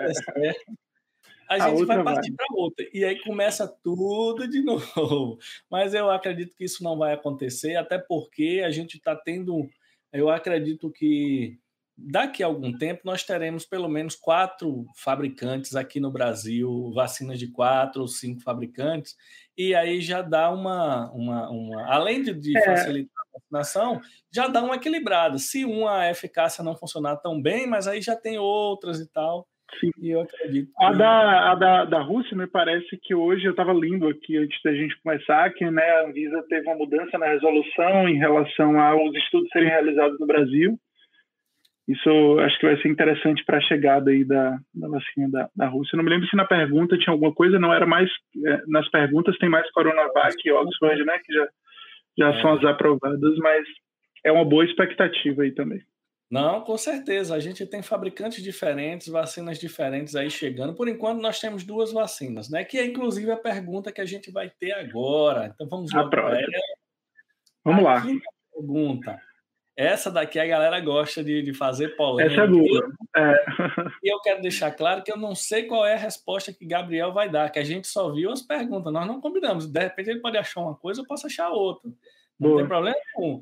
Certo, a, gente vai partir para outra. E aí começa tudo de (laughs) novo. Mas eu acredito que isso não vai acontecer, até porque a gente está tendo. Eu acredito que daqui a algum tempo nós teremos pelo menos quatro fabricantes aqui no Brasil, vacinas de quatro ou cinco fabricantes, e aí já dá uma. uma, uma além de, de é. facilitar a vacinação, já dá uma equilibrada. Se uma eficácia não funcionar tão bem, mas aí já tem outras e tal. Sim. Eu acredito. A, da, a da, da Rússia, me parece que hoje, eu estava lendo aqui antes da gente começar, que né, a Anvisa teve uma mudança na resolução em relação aos estudos serem realizados no Brasil. Isso acho que vai ser interessante para a chegada aí da, da vacina da, da Rússia. não me lembro se na pergunta tinha alguma coisa, não era mais. É, nas perguntas tem mais Coronavac e Oxford, né, que já, já é. são as aprovadas, mas é uma boa expectativa aí também. Não, com certeza. A gente tem fabricantes diferentes, vacinas diferentes aí chegando. Por enquanto, nós temos duas vacinas, né? Que é inclusive a pergunta que a gente vai ter agora. Então vamos lá. Vamos lá. Pergunta. Essa daqui a galera gosta de, de fazer polêmica. Essa é boa. É. (laughs) E eu quero deixar claro que eu não sei qual é a resposta que Gabriel vai dar, que a gente só viu as perguntas, nós não combinamos. De repente ele pode achar uma coisa, eu posso achar outra. Não boa. tem problema nenhum.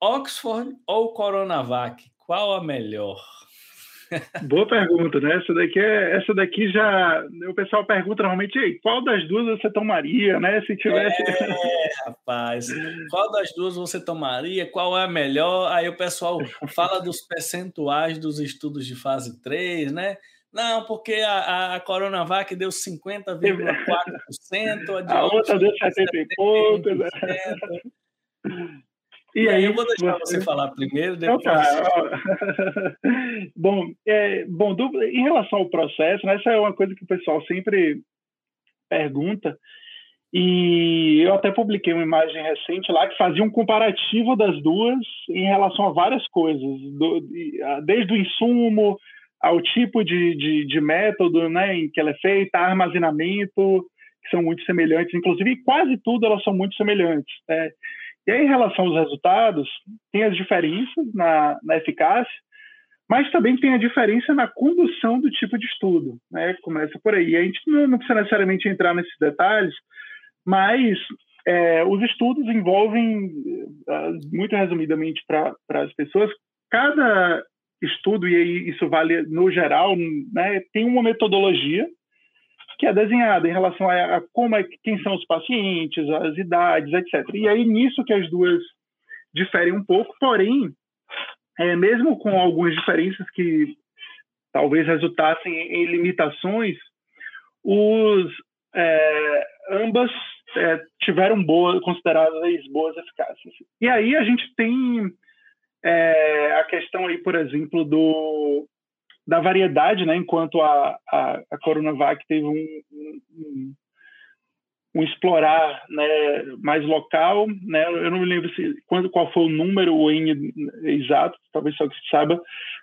Oxford ou Coronavac? Qual a melhor? (laughs) Boa pergunta, né? Essa daqui, é, essa daqui já. O pessoal pergunta normalmente, qual das duas você tomaria, né? Se tivesse. É, rapaz. Qual das duas você tomaria? Qual é a melhor? Aí o pessoal fala dos percentuais dos estudos de fase 3, né? Não, porque a, a Coronavac deu 50,4%, a, a outra deu 70 e pouco. E, e aí, eu vou deixar você, você falar primeiro, depois. Então, tá. (laughs) bom, é, bom do, em relação ao processo, né, essa é uma coisa que o pessoal sempre pergunta. E eu até publiquei uma imagem recente lá que fazia um comparativo das duas em relação a várias coisas, do, desde o insumo ao tipo de, de, de, método né, em que ela é feita, armazenamento, que são muito semelhantes, inclusive quase tudo elas são muito semelhantes. Né? E aí, em relação aos resultados, tem as diferenças na, na eficácia, mas também tem a diferença na condução do tipo de estudo. Né? Começa por aí. A gente não, não precisa necessariamente entrar nesses detalhes, mas é, os estudos envolvem, ah, muito resumidamente para as pessoas, cada estudo, e isso vale no geral, né, tem uma metodologia que é desenhada em relação a, a como é, quem são os pacientes, as idades, etc. E aí nisso que as duas diferem um pouco, porém, é, mesmo com algumas diferenças que talvez resultassem em limitações, os, é, ambas é, tiveram consideradas boas eficácias. E aí a gente tem é, a questão aí, por exemplo, do, da variedade, né? Enquanto a, a, a Coronavac teve um, um, um, explorar né, mais local, né? Eu não me lembro se, quando, qual foi o número, o N exato, talvez só que se saiba,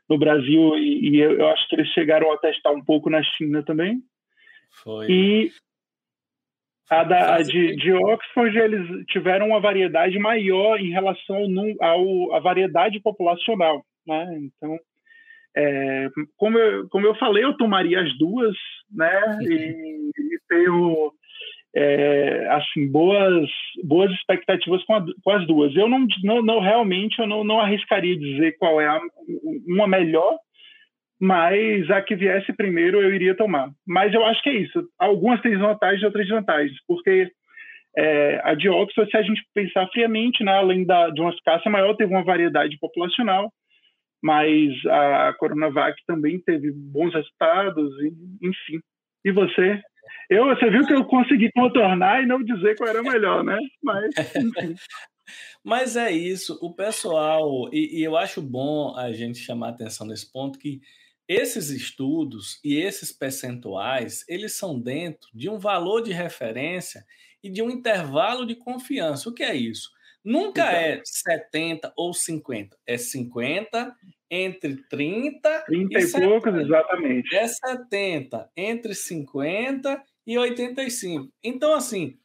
no Brasil, e, e eu acho que eles chegaram a testar um pouco na China também. Foi. E a, da, a de, de, Oxford, eles tiveram uma variedade maior em relação ao, ao, à variedade populacional. Né? Então, é, como, eu, como eu falei, eu tomaria as duas, né? E, e tenho é, assim boas boas expectativas com, a, com, as duas. Eu não, não, não realmente eu não, não arriscaria dizer qual é a, uma melhor, mas a que viesse primeiro eu iria tomar. Mas eu acho que é isso. Algumas têm vantagens e outras desvantagens, porque é, a de Oxford, se a gente pensar friamente, né, além da, de uma eficácia maior, teve uma variedade populacional, mas a Coronavac também teve bons resultados, e, enfim. E você? Eu, você viu que eu consegui contornar e não dizer qual era melhor, né? Mas, enfim. (laughs) Mas é isso, o pessoal, e, e eu acho bom a gente chamar atenção nesse ponto que esses estudos e esses percentuais, eles são dentro de um valor de referência e de um intervalo de confiança. O que é isso? Nunca é 70 ou 50, é 50 entre 30, 30 e, e poucos, exatamente. É 70 entre 50 e 85. Então, assim,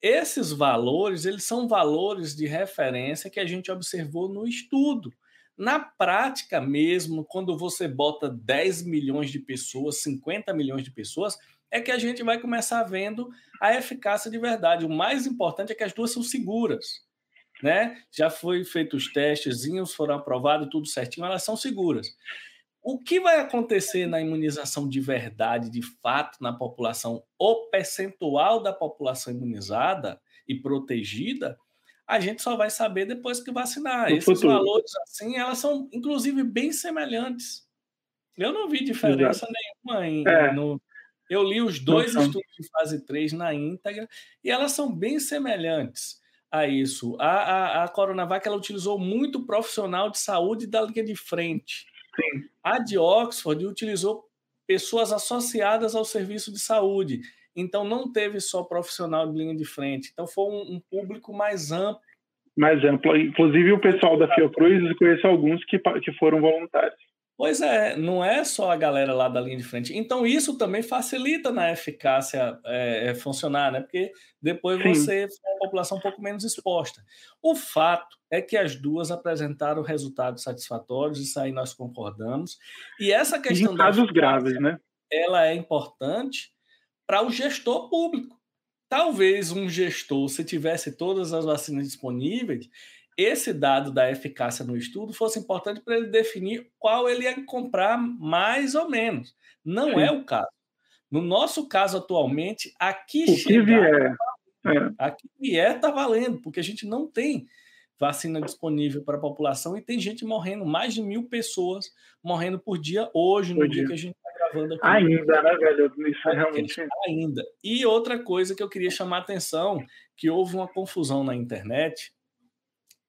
esses valores, eles são valores de referência que a gente observou no estudo. Na prática mesmo, quando você bota 10 milhões de pessoas, 50 milhões de pessoas, é que a gente vai começar vendo a eficácia de verdade. O mais importante é que as duas são seguras. Né? Já foi feito os testezinhos, foram aprovados, tudo certinho, elas são seguras. O que vai acontecer na imunização de verdade, de fato, na população, o percentual da população imunizada e protegida, a gente só vai saber depois que vacinar. No Esses futuro. valores, assim, elas são, inclusive, bem semelhantes. Eu não vi diferença Exato. nenhuma em, é. no, eu li os dois estudos de fase 3 na íntegra e elas são bem semelhantes a isso. A, a, a Coronavac ela utilizou muito profissional de saúde da linha de frente. Sim. A de Oxford utilizou pessoas associadas ao serviço de saúde. Então, não teve só profissional de linha de frente. Então, foi um, um público mais amplo. Mais amplo. Inclusive, o pessoal da Fiocruz, eu conheço alguns que, que foram voluntários. Pois é, não é só a galera lá da linha de frente. Então, isso também facilita na eficácia é, funcionar, né? Porque depois Sim. você tem uma população um pouco menos exposta. O fato é que as duas apresentaram resultados satisfatórios, isso aí nós concordamos. E essa questão. Em casos graves, né? Ela é importante para o gestor público. Talvez um gestor, se tivesse todas as vacinas disponíveis, esse dado da eficácia no estudo fosse importante para ele definir qual ele ia comprar mais ou menos. Não Sim. é o caso. No nosso caso atualmente, aqui o que vier. É. Aqui vier está valendo, porque a gente não tem vacina disponível para a população e tem gente morrendo, mais de mil pessoas morrendo por dia hoje, no dia. dia. que a gente está gravando aqui. Ainda, né, velho? Isso é realmente. Ainda. E outra coisa que eu queria chamar a atenção, que houve uma confusão na internet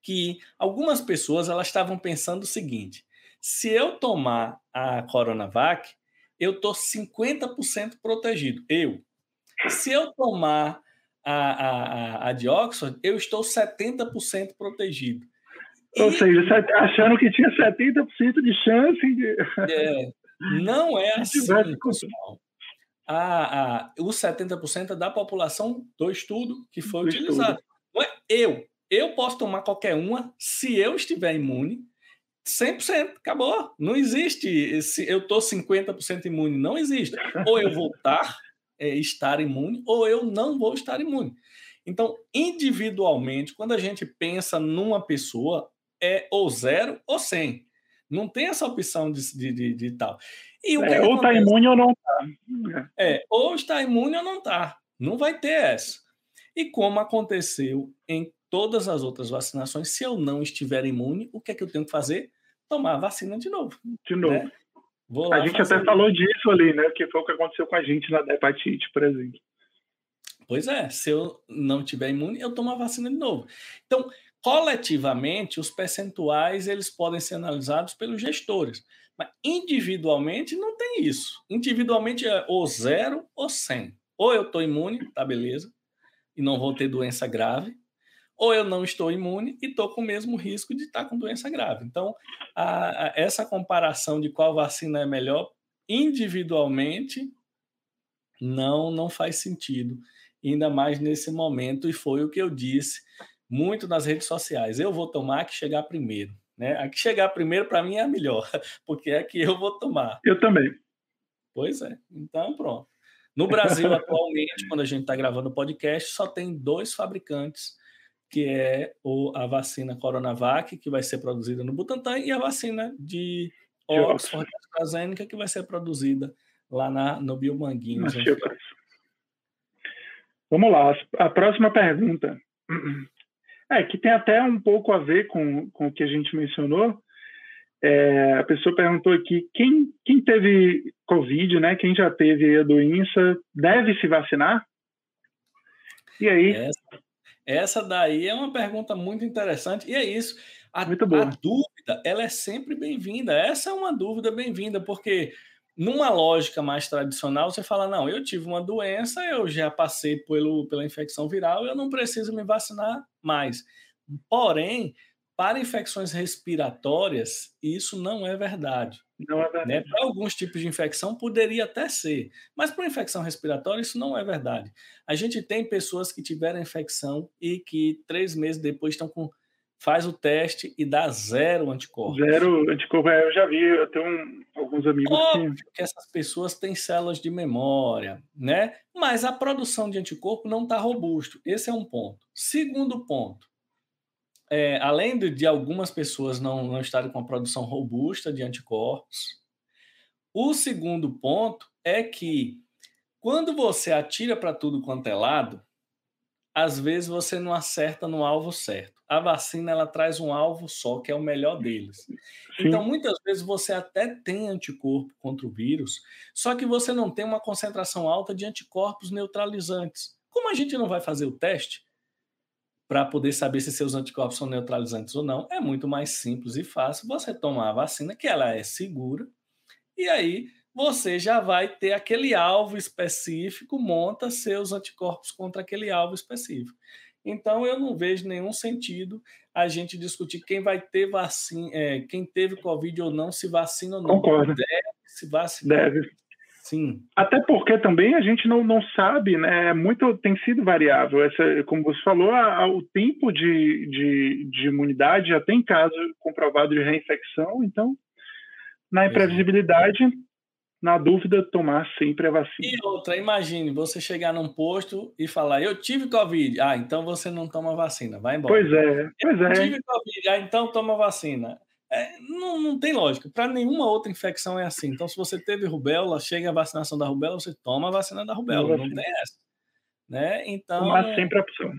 que algumas pessoas elas estavam pensando o seguinte: se eu tomar a Coronavac, eu tô 50% protegido. Eu. Se eu tomar a, a, a, de Oxford, eu estou 70% protegido. Ou e, seja, achando que tinha 70% de chance de. É, não (laughs) é assim, pessoal. A, a, os 70% é da população do estudo que foi do utilizado. Estudo. Não é eu. Eu posso tomar qualquer uma se eu estiver imune. 100%, acabou. Não existe se eu estou 50% imune, não existe. Ou eu vou estar, é, estar imune, ou eu não vou estar imune. Então, individualmente, quando a gente pensa numa pessoa, é ou zero ou 100. Não tem essa opção de, de, de, de tal. E o é, que ou está imune ou não está. É, ou está imune ou não está. Não vai ter essa. E como aconteceu em todas as outras vacinações, se eu não estiver imune, o que é que eu tenho que fazer? Tomar a vacina de novo. De novo. Né? a gente até falou disso ali, né? Que foi o que aconteceu com a gente na hepatite, por exemplo. Pois é, se eu não tiver imune, eu tomo a vacina de novo. Então, coletivamente, os percentuais eles podem ser analisados pelos gestores, mas individualmente não tem isso. Individualmente é ou zero ou cem. Ou eu estou imune, tá beleza, e não vou ter doença grave, ou eu não estou imune e estou com o mesmo risco de estar com doença grave. Então, a, a, essa comparação de qual vacina é melhor, individualmente, não, não faz sentido, ainda mais nesse momento, e foi o que eu disse muito nas redes sociais. Eu vou tomar a que chegar primeiro. Né? A que chegar primeiro, para mim, é a melhor, (laughs) porque é a que eu vou tomar. Eu também. Pois é, então pronto. No Brasil, (laughs) atualmente, quando a gente está gravando o podcast, só tem dois fabricantes que é o, a vacina Coronavac, que vai ser produzida no Butantan, e a vacina de Oxford AstraZeneca, que vai ser produzida lá na, no Biomanguinhos. Vamos lá, a próxima pergunta. É, que tem até um pouco a ver com, com o que a gente mencionou. É, a pessoa perguntou aqui, quem, quem teve Covid, né, quem já teve a doença, deve se vacinar? E aí? Essa, essa daí é uma pergunta muito interessante, e é isso. A, muito a dúvida, ela é sempre bem-vinda. Essa é uma dúvida bem-vinda, porque numa lógica mais tradicional, você fala: não, eu tive uma doença, eu já passei pelo, pela infecção viral, eu não preciso me vacinar mais. Porém, para infecções respiratórias, isso não é verdade. Não é. Né? Para alguns tipos de infecção, poderia até ser, mas para infecção respiratória, isso não é verdade. A gente tem pessoas que tiveram infecção e que três meses depois estão com. Faz o teste e dá zero anticorpos. Zero anticorpos, é, eu já vi, eu tenho um, alguns amigos Óbvio que... que essas pessoas têm células de memória, né? Mas a produção de anticorpo não está robusto. Esse é um ponto. Segundo ponto, é, além de, de, algumas pessoas não, não estarem com a produção robusta de anticorpos, o segundo ponto é que quando você atira para tudo quanto é lado, às vezes você não acerta no alvo certo. A vacina ela traz um alvo só, que é o melhor deles. Sim. Então, muitas vezes você até tem anticorpo contra o vírus, só que você não tem uma concentração alta de anticorpos neutralizantes. Como a gente não vai fazer o teste, para poder saber se seus anticorpos são neutralizantes ou não, é muito mais simples e fácil você tomar a vacina, que ela é segura, e aí você já vai ter aquele alvo específico, monta seus anticorpos contra aquele alvo específico. Então eu não vejo nenhum sentido a gente discutir quem vai ter vacina, é, quem teve Covid ou não, se vacina ou não. Concordo. Deve se vacinar. Deve. Sim. Até porque também a gente não, não sabe, né? É muito tem sido variável. Essa, como você falou, a, a, o tempo de, de, de, imunidade já tem caso comprovado de reinfecção, então, na imprevisibilidade, na dúvida, tomar sempre a vacina. E outra, imagine você chegar num posto e falar: Eu tive Covid. Ah, então você não toma vacina, vai embora. Pois é, pois eu é. tive Covid. Ah, então toma vacina. É, não, não tem lógica. Para nenhuma outra infecção é assim. Então, se você teve rubéola, chega a vacinação da rubéola, você toma a vacina da rubéola. Não, tem essa. Né? Então. Mas sempre a opção.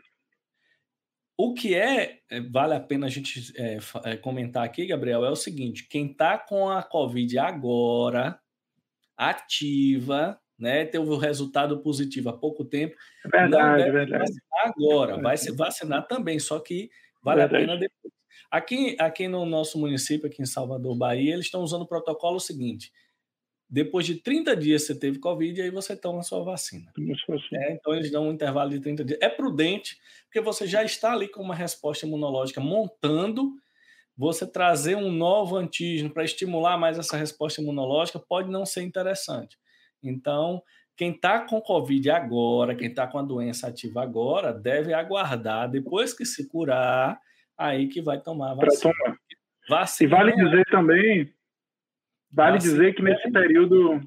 O que é, é, vale a pena a gente é, é, comentar aqui, Gabriel, é o seguinte: quem está com a Covid agora, ativa, né, teve o resultado positivo há pouco tempo, verdade, não deve verdade. vacinar agora, vai se vacinar também, só que vale verdade. a pena depois. Aqui, aqui no nosso município, aqui em Salvador, Bahia, eles estão usando o protocolo seguinte: depois de 30 dias você teve Covid, aí você toma a sua vacina. É, então eles dão um intervalo de 30 dias. É prudente, porque você já está ali com uma resposta imunológica montando. Você trazer um novo antígeno para estimular mais essa resposta imunológica pode não ser interessante. Então, quem está com Covid agora, quem está com a doença ativa agora, deve aguardar, depois que se curar, aí que vai tomar a vacina. Tomar. vacina. E vale dizer também, vale vacina. dizer que nesse período,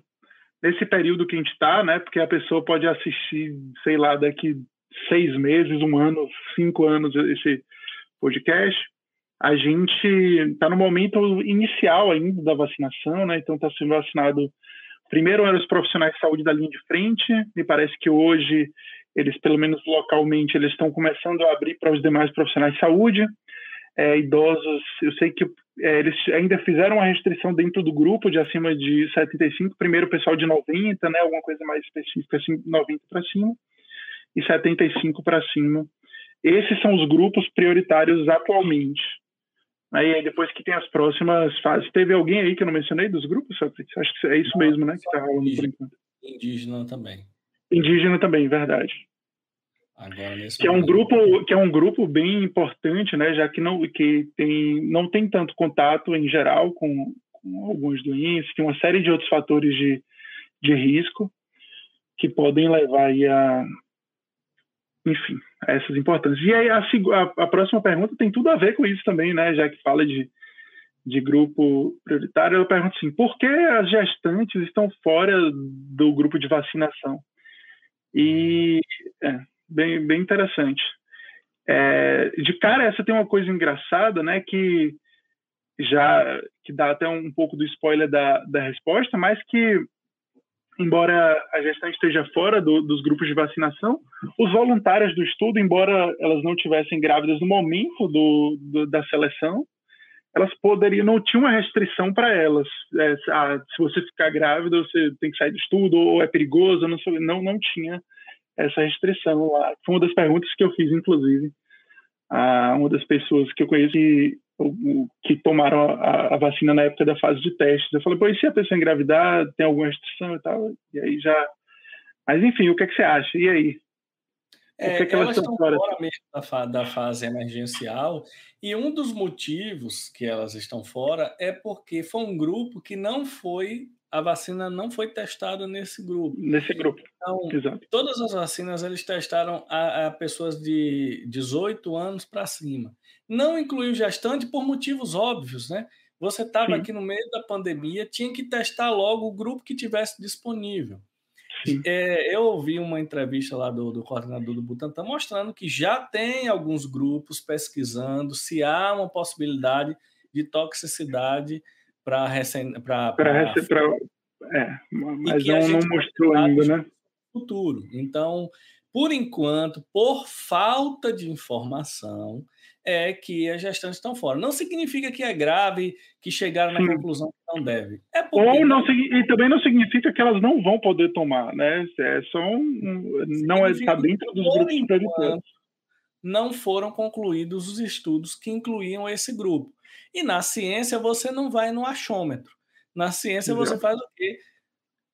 nesse período que a gente está, né, porque a pessoa pode assistir, sei lá, daqui seis meses, um ano, cinco anos esse podcast, a gente está no momento inicial ainda da vacinação, né? Então está sendo vacinado primeiro eram os profissionais de saúde da linha de frente. Me parece que hoje eles, pelo menos localmente, eles estão começando a abrir para os demais profissionais de saúde. É, idosos, eu sei que é, eles ainda fizeram uma restrição dentro do grupo de acima de 75, primeiro o pessoal de 90, né, alguma coisa mais específica, assim, 90 para cima, e 75 para cima. Esses são os grupos prioritários atualmente. Aí depois que tem as próximas fases. Teve alguém aí que eu não mencionei dos grupos, Acho que é isso mesmo, né? Que está rolando por enquanto. Indígena também. Indígena também, verdade. Agora, que é um grupo que é um grupo bem importante, né? Já que não que tem não tem tanto contato em geral com, com algumas doenças, tem uma série de outros fatores de, de risco que podem levar aí a enfim, essas importâncias. E aí a, a, a, próxima pergunta tem tudo a ver com isso também, né? Já que fala de, de grupo prioritário, eu pergunto assim, por que as gestantes estão fora do grupo de vacinação? E é, bem, bem interessante. É, de cara, essa tem uma coisa engraçada, né? Que já que dá até um pouco do spoiler da, da resposta, mas que embora a gestante esteja fora do, dos grupos de vacinação, os voluntários do estudo, embora elas não tivessem grávidas no momento do, do da seleção, elas poderiam, não tinha uma restrição para elas. É, ah, se você ficar grávida, você tem que sair do estudo, ou é perigoso, não, não, não tinha essa restrição lá. Foi uma das perguntas que eu fiz, inclusive, a uma das pessoas que eu conheço que tomaram a, a, vacina na época da fase de testes. Eu falei, pois se a pessoa engravidar, tem alguma restrição e tal? E aí já. Mas enfim, o que, é que você acha? E aí? É, que que elas, elas estão fora mesmo da, da fase emergencial, e um dos motivos que elas estão fora é porque foi um grupo que não foi a vacina não foi testada nesse grupo. Nesse grupo. Então, Exato. todas as vacinas eles testaram a, a pessoas de 18 anos para cima. Não incluiu gestante por motivos óbvios, né? Você estava aqui no meio da pandemia, tinha que testar logo o grupo que tivesse disponível. É, eu ouvi uma entrevista lá do, do coordenador do Butantan mostrando que já tem alguns grupos pesquisando se há uma possibilidade de toxicidade para recém para é, mas não, não mostrou ainda, né? Futuro. Então, por enquanto, por falta de informação, é que as gestantes estão fora. Não significa que é grave, que chegaram na Sim. conclusão que não deve. É Ou não, e também não significa que elas não vão poder tomar, né? É só um, não é está dentro dos grupos prioritários. Não foram concluídos os estudos que incluíam esse grupo. E na ciência você não vai no achômetro. Na ciência você faz o quê?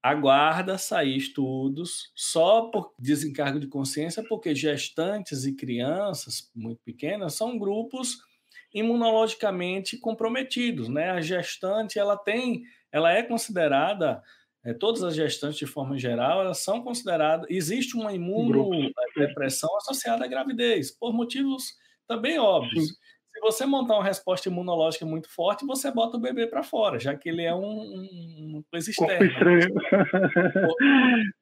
Aguarda sair estudos só por desencargo de consciência, porque gestantes e crianças muito pequenas são grupos imunologicamente comprometidos, né? A gestante ela tem, ela é considerada é, todas as gestantes de forma geral, elas são consideradas, existe uma imunodepressão associada à gravidez, por motivos também óbvios. Se você montar uma resposta imunológica muito forte, você bota o bebê para fora, já que ele é um, um, uma coisa externa. (laughs)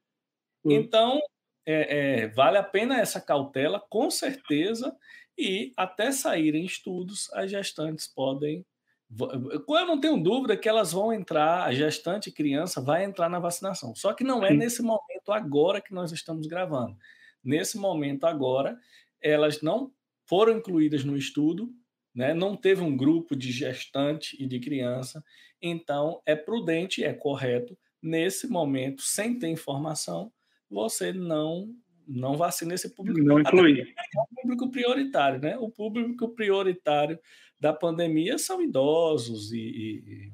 Então, é, é, vale a pena essa cautela, com certeza, e até saírem estudos, as gestantes podem. Eu não tenho dúvida que elas vão entrar, a gestante criança vai entrar na vacinação. Só que não é nesse momento agora que nós estamos gravando. Nesse momento agora, elas não foram incluídas no estudo, né? não teve um grupo de gestante e de criança, então é prudente, é correto, nesse momento, sem ter informação, você não não vacina esse público. Não inclui. É o público prioritário, né? O público prioritário da pandemia são idosos e, e,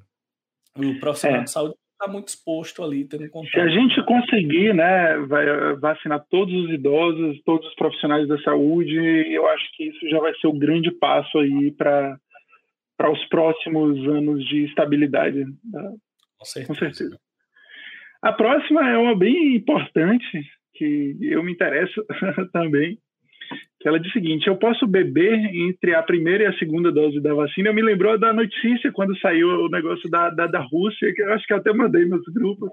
e o profissional é. de saúde está muito exposto ali, tendo contato. Se a gente conseguir, né, vai vacinar todos os idosos, todos os profissionais da saúde, eu acho que isso já vai ser o grande passo aí para para os próximos anos de estabilidade. Né? Com certeza. Com certeza. A próxima é uma bem importante, que eu me interesso (laughs) também, que ela diz o seguinte: eu posso beber entre a primeira e a segunda dose da vacina. Eu me lembrou da notícia quando saiu o negócio da, da, da Rússia, que eu acho que eu até mandei nos grupos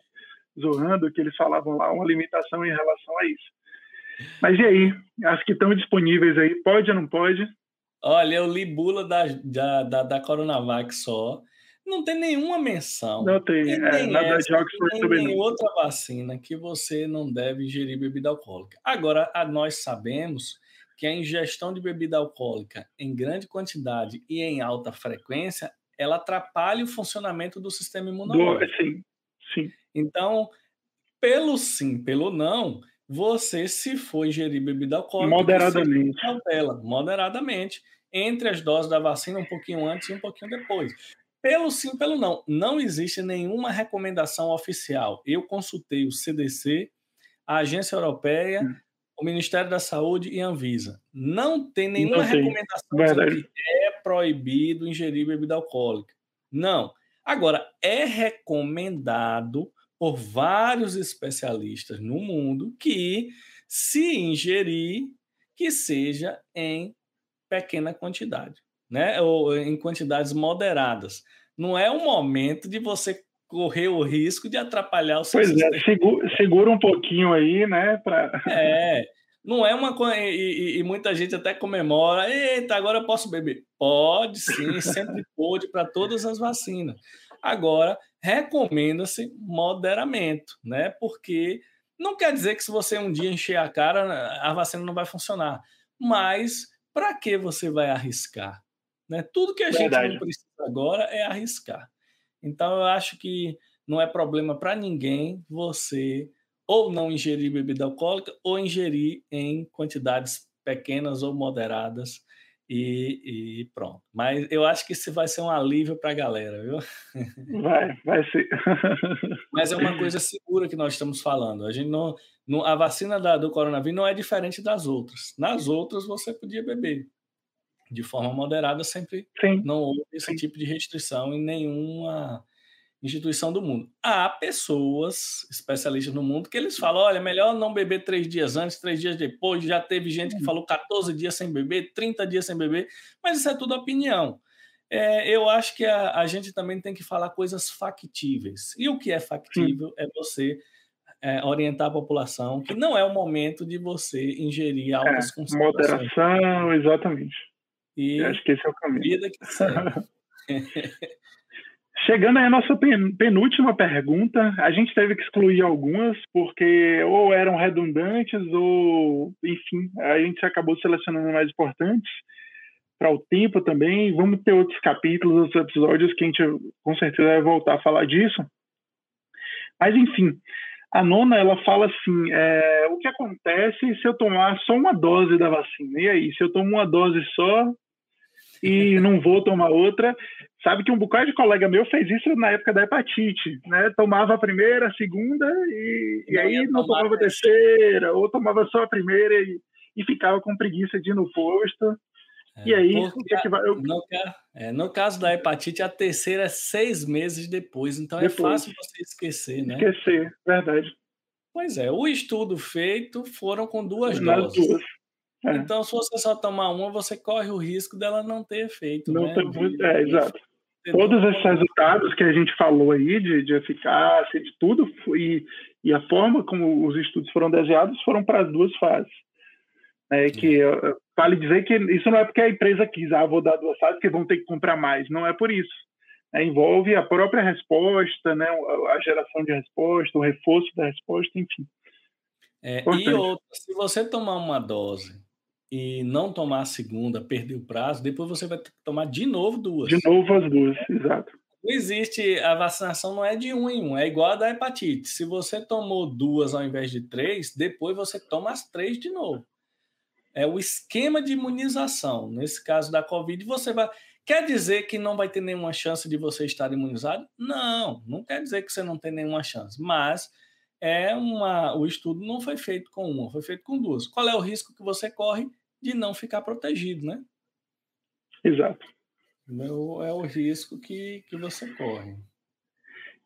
zoando que eles falavam lá uma limitação em relação a isso. Mas e aí? As que estão disponíveis aí, pode ou não pode? Olha, eu li bula da, da, da, da Coronavac só. Não tem nenhuma menção. Não tem. É, nada de Oxford também nem outra vacina que você não deve ingerir bebida alcoólica. Agora, nós sabemos que a ingestão de bebida alcoólica em grande quantidade e em alta frequência, ela atrapalha o funcionamento do sistema imunológico. sim, sim. Então, pelo sim, pelo não, você, se for ingerir bebida alcoólica, moderadamente, cautela, moderadamente, entre as doses da vacina, um pouquinho antes e um pouquinho depois. Pelo sim, pelo não. Não existe nenhuma recomendação oficial. Eu consultei o CDC, a Agência Europeia, hum. O Ministério da Saúde e a Anvisa. Não tem nenhuma não recomendação de que é proibido ingerir bebida alcoólica. Não. Agora, é recomendado por vários especialistas no mundo que, se ingerir, que seja em pequena quantidade, né? Ou em quantidades moderadas. Não é o momento de você correr o risco de atrapalhar o seu Pois é, sistema. é, segura, segura, um pouquinho aí, né? Pra... (laughs) É, não é uma coisa. E, e, muita gente até comemora. Eita, agora eu posso beber. Pode sim, sempre (laughs) pode para todas as vacinas. Agora, recomenda-se moderamento, né? Porque não quer dizer que se você um dia encher a cara, a vacina não vai funcionar. Mas para que você vai arriscar? Né? Tudo que a Verdade. gente não precisa agora é arriscar. Então, eu acho que não é problema para ninguém você ou não ingerir bebida alcoólica ou ingerir em quantidades pequenas ou moderadas e, e, pronto. Mas eu acho que isso vai ser um alívio para a galera, viu? Vai, vai ser. (laughs) Mas é uma coisa segura que nós estamos falando. A gente não, não a vacina da, do coronavírus não é diferente das outras. Nas outras você podia beber de forma moderada, sempre Sim. não houve esse tipo de restrição em nenhuma instituição do mundo. Há pessoas, especialistas no mundo, que eles falam: olha, melhor não beber três dias antes, três dias depois. Já teve gente que uhum. falou 14 dias sem beber, 30 dias sem beber, mas isso é tudo opinião. É, eu acho que a, a, gente também tem que falar coisas factíveis. E o que é factível Sim. é você é, orientar a população que não é o momento de você ingerir altas é, Moderação, exatamente. E eu acho que esse é o caminho. Vida que (laughs) Chegando aí a nossa penúltima pergunta, a gente teve que excluir algumas porque ou eram redundantes ou, enfim, a gente acabou selecionando mais importantes para o tempo também. Vamos ter outros capítulos, outros episódios que a gente com certeza vai voltar a falar disso. Mas, enfim, a nona ela fala assim: é, o que acontece se eu tomar só uma dose da vacina? E aí, se eu tomo uma dose só, e não vou tomar outra. Sabe que um bocado de colega meu fez isso na época da hepatite, né? Tomava a primeira, a segunda e, e aí não tomava a terceira, ou tomava só a primeira e, e ficava com preguiça de ir no posto. É, e aí, o que, é que vai. Eu... No, é, no, caso da hepatite, a terceira é seis meses depois, então é depois. é fácil você esquecer, né? Esquecer, verdade. Pois é, o estudo feito foram com duas Nas doses. Duas. É. Então, se você só tomar uma, você corre o risco dela não ter efeito. Não né? ter, de, é, exato. Todos esses resultados que a gente falou aí, de, de eficácia, de tudo, e, e a forma como os estudos foram desenhados foram para as duas fases. É, que é. vale dizer que isso não é porque a empresa quis, ah, vou dar duas fases, que vão ter que comprar mais. Não é por isso. É, envolve a própria resposta, né, a geração de resposta, o reforço da resposta, enfim. É, e outra, se você tomar uma dose e não tomar a segunda, perder o prazo, depois você vai ter que tomar de novo duas. De novo as duas, exato. Não existe, a vacinação não é de um em um, é igual a da hepatite. Se você tomou duas ao invés de três, depois você toma as três de novo. É o esquema de imunização. Nesse caso da Covid, você vai. Quer dizer que não vai ter nenhuma chance de você estar imunizado? Não, não quer dizer que você não tem nenhuma chance. Mas é uma. O estudo não foi feito com uma, foi feito com duas. Qual é o risco que você corre? De não ficar protegido, né? Exato. É o, é o risco que, que você corre.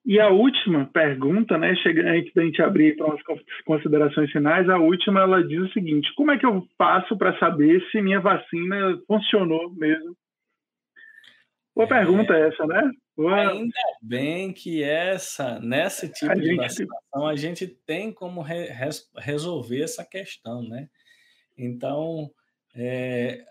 E a última pergunta, né, chegando antes da gente abrir para as considerações finais, a última ela diz o seguinte: como é que eu faço para saber se minha vacina funcionou mesmo? Boa é, pergunta essa, né? Boa... Ainda bem que essa, nessa tipo a de gente... vacinação, a gente tem como re resolver essa questão, né? Então, é,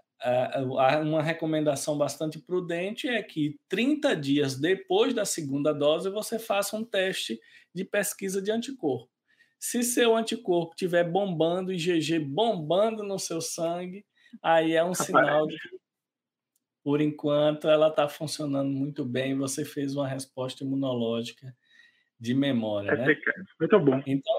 uma recomendação bastante prudente é que 30 dias depois da segunda dose você faça um teste de pesquisa de anticorpo. Se seu anticorpo estiver bombando e GG bombando no seu sangue, aí é um sinal de que, por enquanto, ela está funcionando muito bem. Você fez uma resposta imunológica de memória. É né? Muito bom. Então,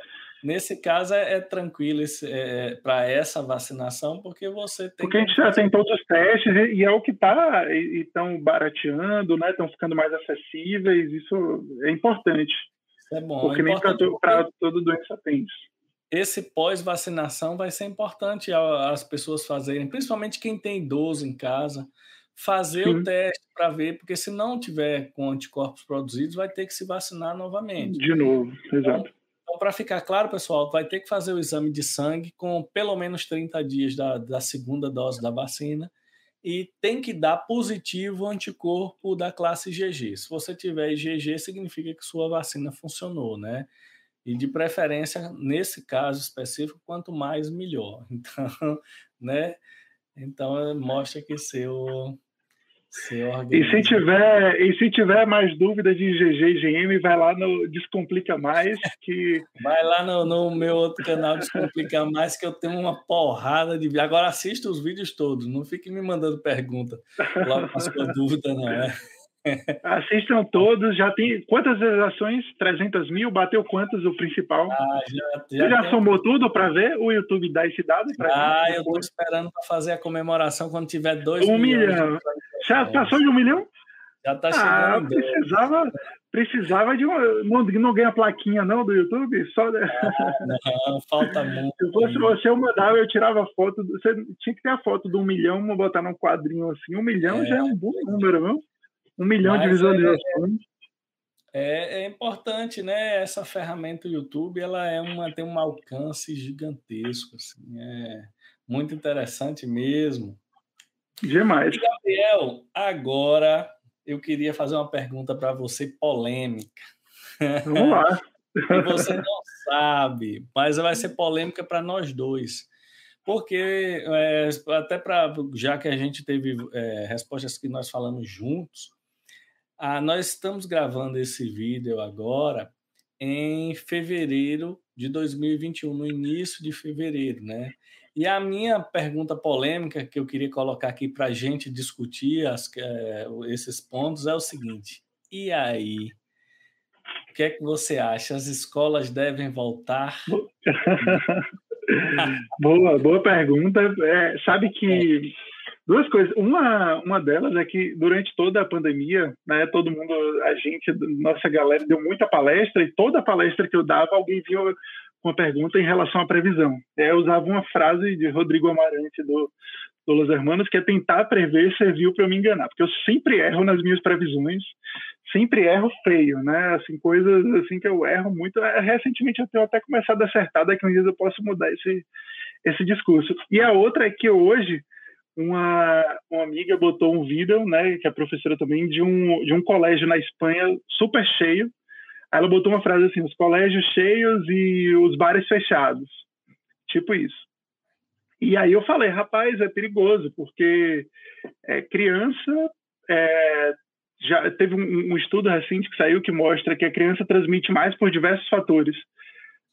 Nesse caso é, é tranquilo é, é para essa vacinação, porque você tem. Porque a gente já tem todos os testes e é o que está e estão barateando, né? Estão ficando mais acessíveis. Isso é importante. Isso é bom. Porque é nem para toda doença tem isso. Esse pós-vacinação vai ser importante as pessoas fazerem, principalmente quem tem idoso em casa, fazer Sim. o teste para ver, porque se não tiver com anticorpos produzidos, vai ter que se vacinar novamente. De novo, exato. Então, para ficar claro, pessoal, vai ter que fazer o exame de sangue com pelo menos 30 dias da, da segunda dose da vacina e tem que dar positivo anticorpo da classe GG. Se você tiver IgG, significa que sua vacina funcionou, né? E de preferência, nesse caso específico, quanto mais melhor. (laughs) Então, né? Então mostra que seu e se tiver e se tiver mais dúvidas de GG e GM, vai lá no Descomplica Mais que vai lá no, no meu outro canal Descomplica Mais que eu tenho uma porrada de agora assista os vídeos todos, não fique me mandando pergunta logo com a sua dúvida não é. Assistam todos, já tem quantas visualizações? 300 mil? Bateu quantas o principal? Ah, já, já, Você já somou tudo para ver? O YouTube dá esse dado? Ah, eu estou esperando para fazer a comemoração quando tiver dois um milhão. Já passou de um milhão? Já está chegando. Ah, precisava, precisava de um. Não, não ganha plaquinha, não, do YouTube? Só... Ah, não, falta muito. Se fosse você, eu mandava, eu tirava foto. Você tinha que ter a foto de um milhão, botar num quadrinho assim. Um milhão é, já é um bom número, não? Um milhão de é visualizações. É, é, importante, né? Essa ferramenta YouTube, ela é uma tem um alcance gigantesco, assim, é muito interessante mesmo. Demais. E, Gabriel, agora eu queria fazer uma pergunta para você polêmica. Vamos lá. (laughs) você não sabe, mas vai ser polêmica para nós dois. Porque, é, até para já que a gente teve é, respostas que nós falamos juntos, ah, nós estamos gravando esse vídeo agora em fevereiro de 2021, no início de fevereiro, né? E a minha pergunta polêmica que eu queria colocar aqui para a gente discutir as, é, esses pontos é o seguinte: e aí? O que é que você acha? As escolas devem voltar? (laughs) boa, boa pergunta. É, sabe que é Duas coisas. Uma, uma delas é que durante toda a pandemia, né, todo mundo, a gente, nossa galera deu muita palestra e toda palestra que eu dava, alguém vinha com uma pergunta em relação à previsão. É, eu usava uma frase de Rodrigo Amarante do, do Los Hermanos, que é tentar prever serviu para eu me enganar, porque eu sempre erro nas minhas previsões, sempre erro feio, né? Assim, coisas assim que eu erro muito. É, recentemente eu tenho até começado a acertar, daqui a um dia eu posso mudar esse, esse discurso. E a outra é que hoje uma, uma amiga botou um vídeo, né, que é professora também, de um, de um colégio na Espanha super cheio. Ela botou uma frase assim: os colégios cheios e os bares fechados. Tipo isso. E aí eu falei, rapaz, é perigoso, porque é, criança. É, já teve um, um estudo recente que saiu que mostra que a criança transmite mais por diversos fatores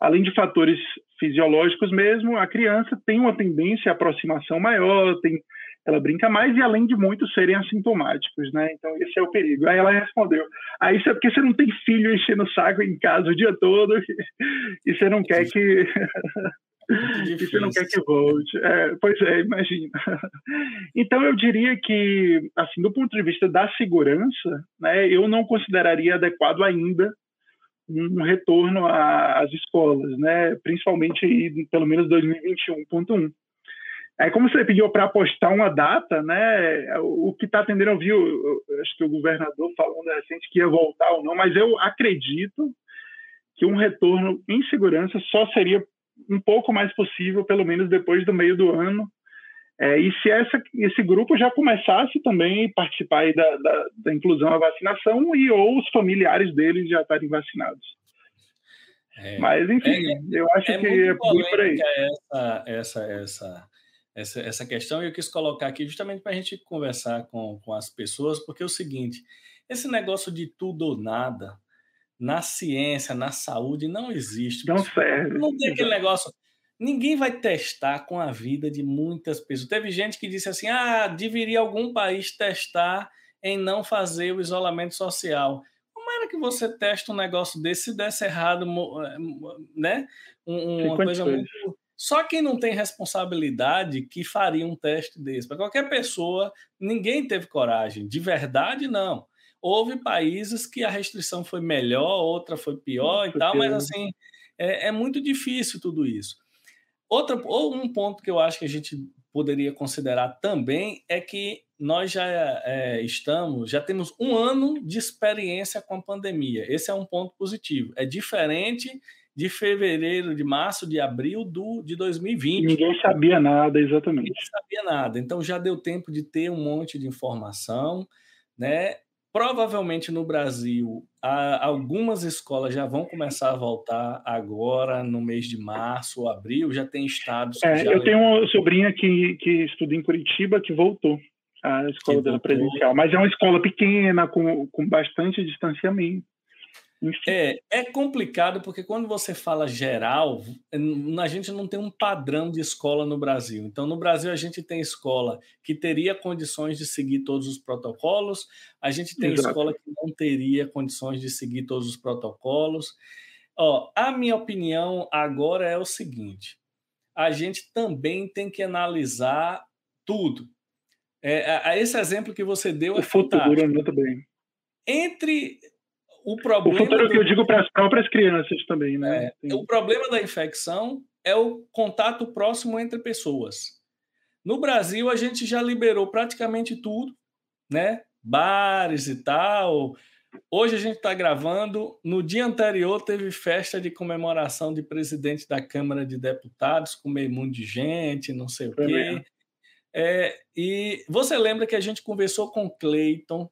além de fatores fisiológicos mesmo, a criança tem uma tendência à aproximação maior, tem, ela brinca mais e além de muitos serem assintomáticos, né? Então esse é o perigo. Aí ela respondeu: "Ah, isso é porque você não tem filho enchendo o saco em casa o dia todo (laughs) e você não quer que (laughs) e você não quer que volte. É, pois é, imagina. (laughs) Então eu diria que, assim, do ponto de vista da segurança, né, eu não consideraria adequado ainda um retorno às escolas, né? principalmente aí, pelo menos 2021.1. Aí, como você pediu para apostar uma data, né, o que está atendendo, eu vi, acho que o governador falando recente que ia voltar ou não, mas eu acredito que um retorno em segurança só seria um pouco mais possível, pelo menos depois do meio do ano, é, e se essa, esse grupo já começasse também a participar da, da, da, inclusão à vacinação e ou os familiares deles já estarem vacinados. É, Mas, enfim, é, eu acho é que é por aí. Essa, essa, essa, essa, essa questão e eu quis colocar aqui justamente para a gente conversar com, com as pessoas, porque é o seguinte: esse negócio de tudo ou nada na ciência, na saúde, não existe. Não serve. Não tem aquele negócio. Ninguém vai testar com a vida de muitas pessoas. Teve gente que disse assim: ah, deveria algum país testar em não fazer o isolamento social. Como era que você testa um negócio desse se desse errado, eh, né? uma coisa muito só quem não tem responsabilidade que faria um teste desse. Para qualquer pessoa, ninguém teve coragem. De verdade, não. Houve países que a restrição foi melhor, outra foi pior e tal, mas assim, é, é muito difícil tudo isso. Outra, ou um ponto que eu acho que a gente poderia considerar também é que nós já é, estamos, já temos um ano de experiência com a pandemia. Esse é um ponto positivo. É diferente de fevereiro, de março, de abril do, de 2020. Ninguém sabia nada, exatamente. Ninguém sabia nada. Então já deu tempo de ter um monte de informação, né? Provavelmente no Brasil, algumas escolas já vão começar a voltar agora no mês de março ou abril. Já tem estados. É, eu tenho uma sobrinha que, que estuda em Curitiba que voltou à escola dela presencial, mas é uma escola pequena, com, com bastante distanciamento. É, é complicado porque quando você fala geral, a gente não tem um padrão de escola no Brasil. Então, no Brasil, a gente tem escola que teria condições de seguir todos os protocolos, a gente tem Exato. escola que não teria condições de seguir todos os protocolos. Ó, a minha opinião agora é o seguinte: a gente também tem que analisar tudo. É, esse exemplo que você deu é o futuro, fantástico. muito bem. Entre o problema. O futuro do... que eu digo para as próprias crianças também, né? É, o problema da infecção é o contato próximo entre pessoas. No Brasil, a gente já liberou praticamente tudo, né? Bares e tal. Hoje a gente está gravando. No dia anterior teve festa de comemoração de presidente da Câmara de Deputados, com meio mundo de gente, não sei o quê. É, e você lembra que a gente conversou com Cleiton,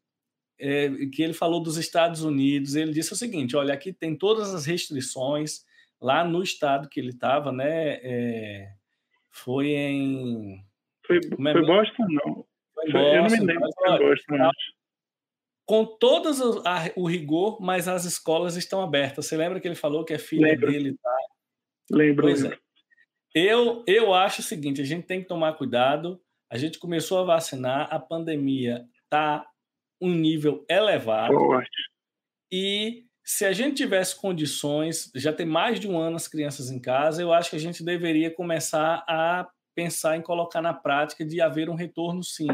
é, que ele falou dos Estados Unidos. Ele disse o seguinte: olha, aqui tem todas as restrições lá no estado que ele estava, né? É, foi em. Foi, é foi Boston, não. Foi Boston, eu não me lembro. Mas, olha, Boston, mas... Com todo o rigor, mas as escolas estão abertas. Você lembra que ele falou que a filha lembro. dele tá? Lembro. Pois é. Eu, eu acho o seguinte: a gente tem que tomar cuidado. A gente começou a vacinar, a pandemia está um nível elevado. E se a gente tivesse condições, já tem mais de um ano as crianças em casa, eu acho que a gente deveria começar a pensar em colocar na prática de haver um retorno sim.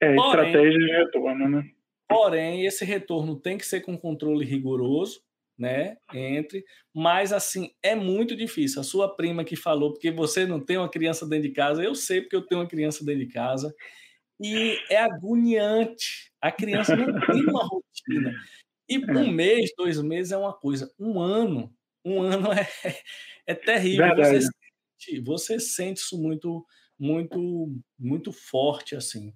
É, porém, estratégia de retorno, né? Porém, esse retorno tem que ser com controle rigoroso, né? Entre, mas assim, é muito difícil. A sua prima que falou, porque você não tem uma criança dentro de casa, eu sei porque eu tenho uma criança dentro de casa, e é agoniante. A criança não tem uma rotina. E é. um mês, dois meses é uma coisa. Um ano, um ano é, é terrível. Você sente, você sente isso muito, muito, muito forte assim.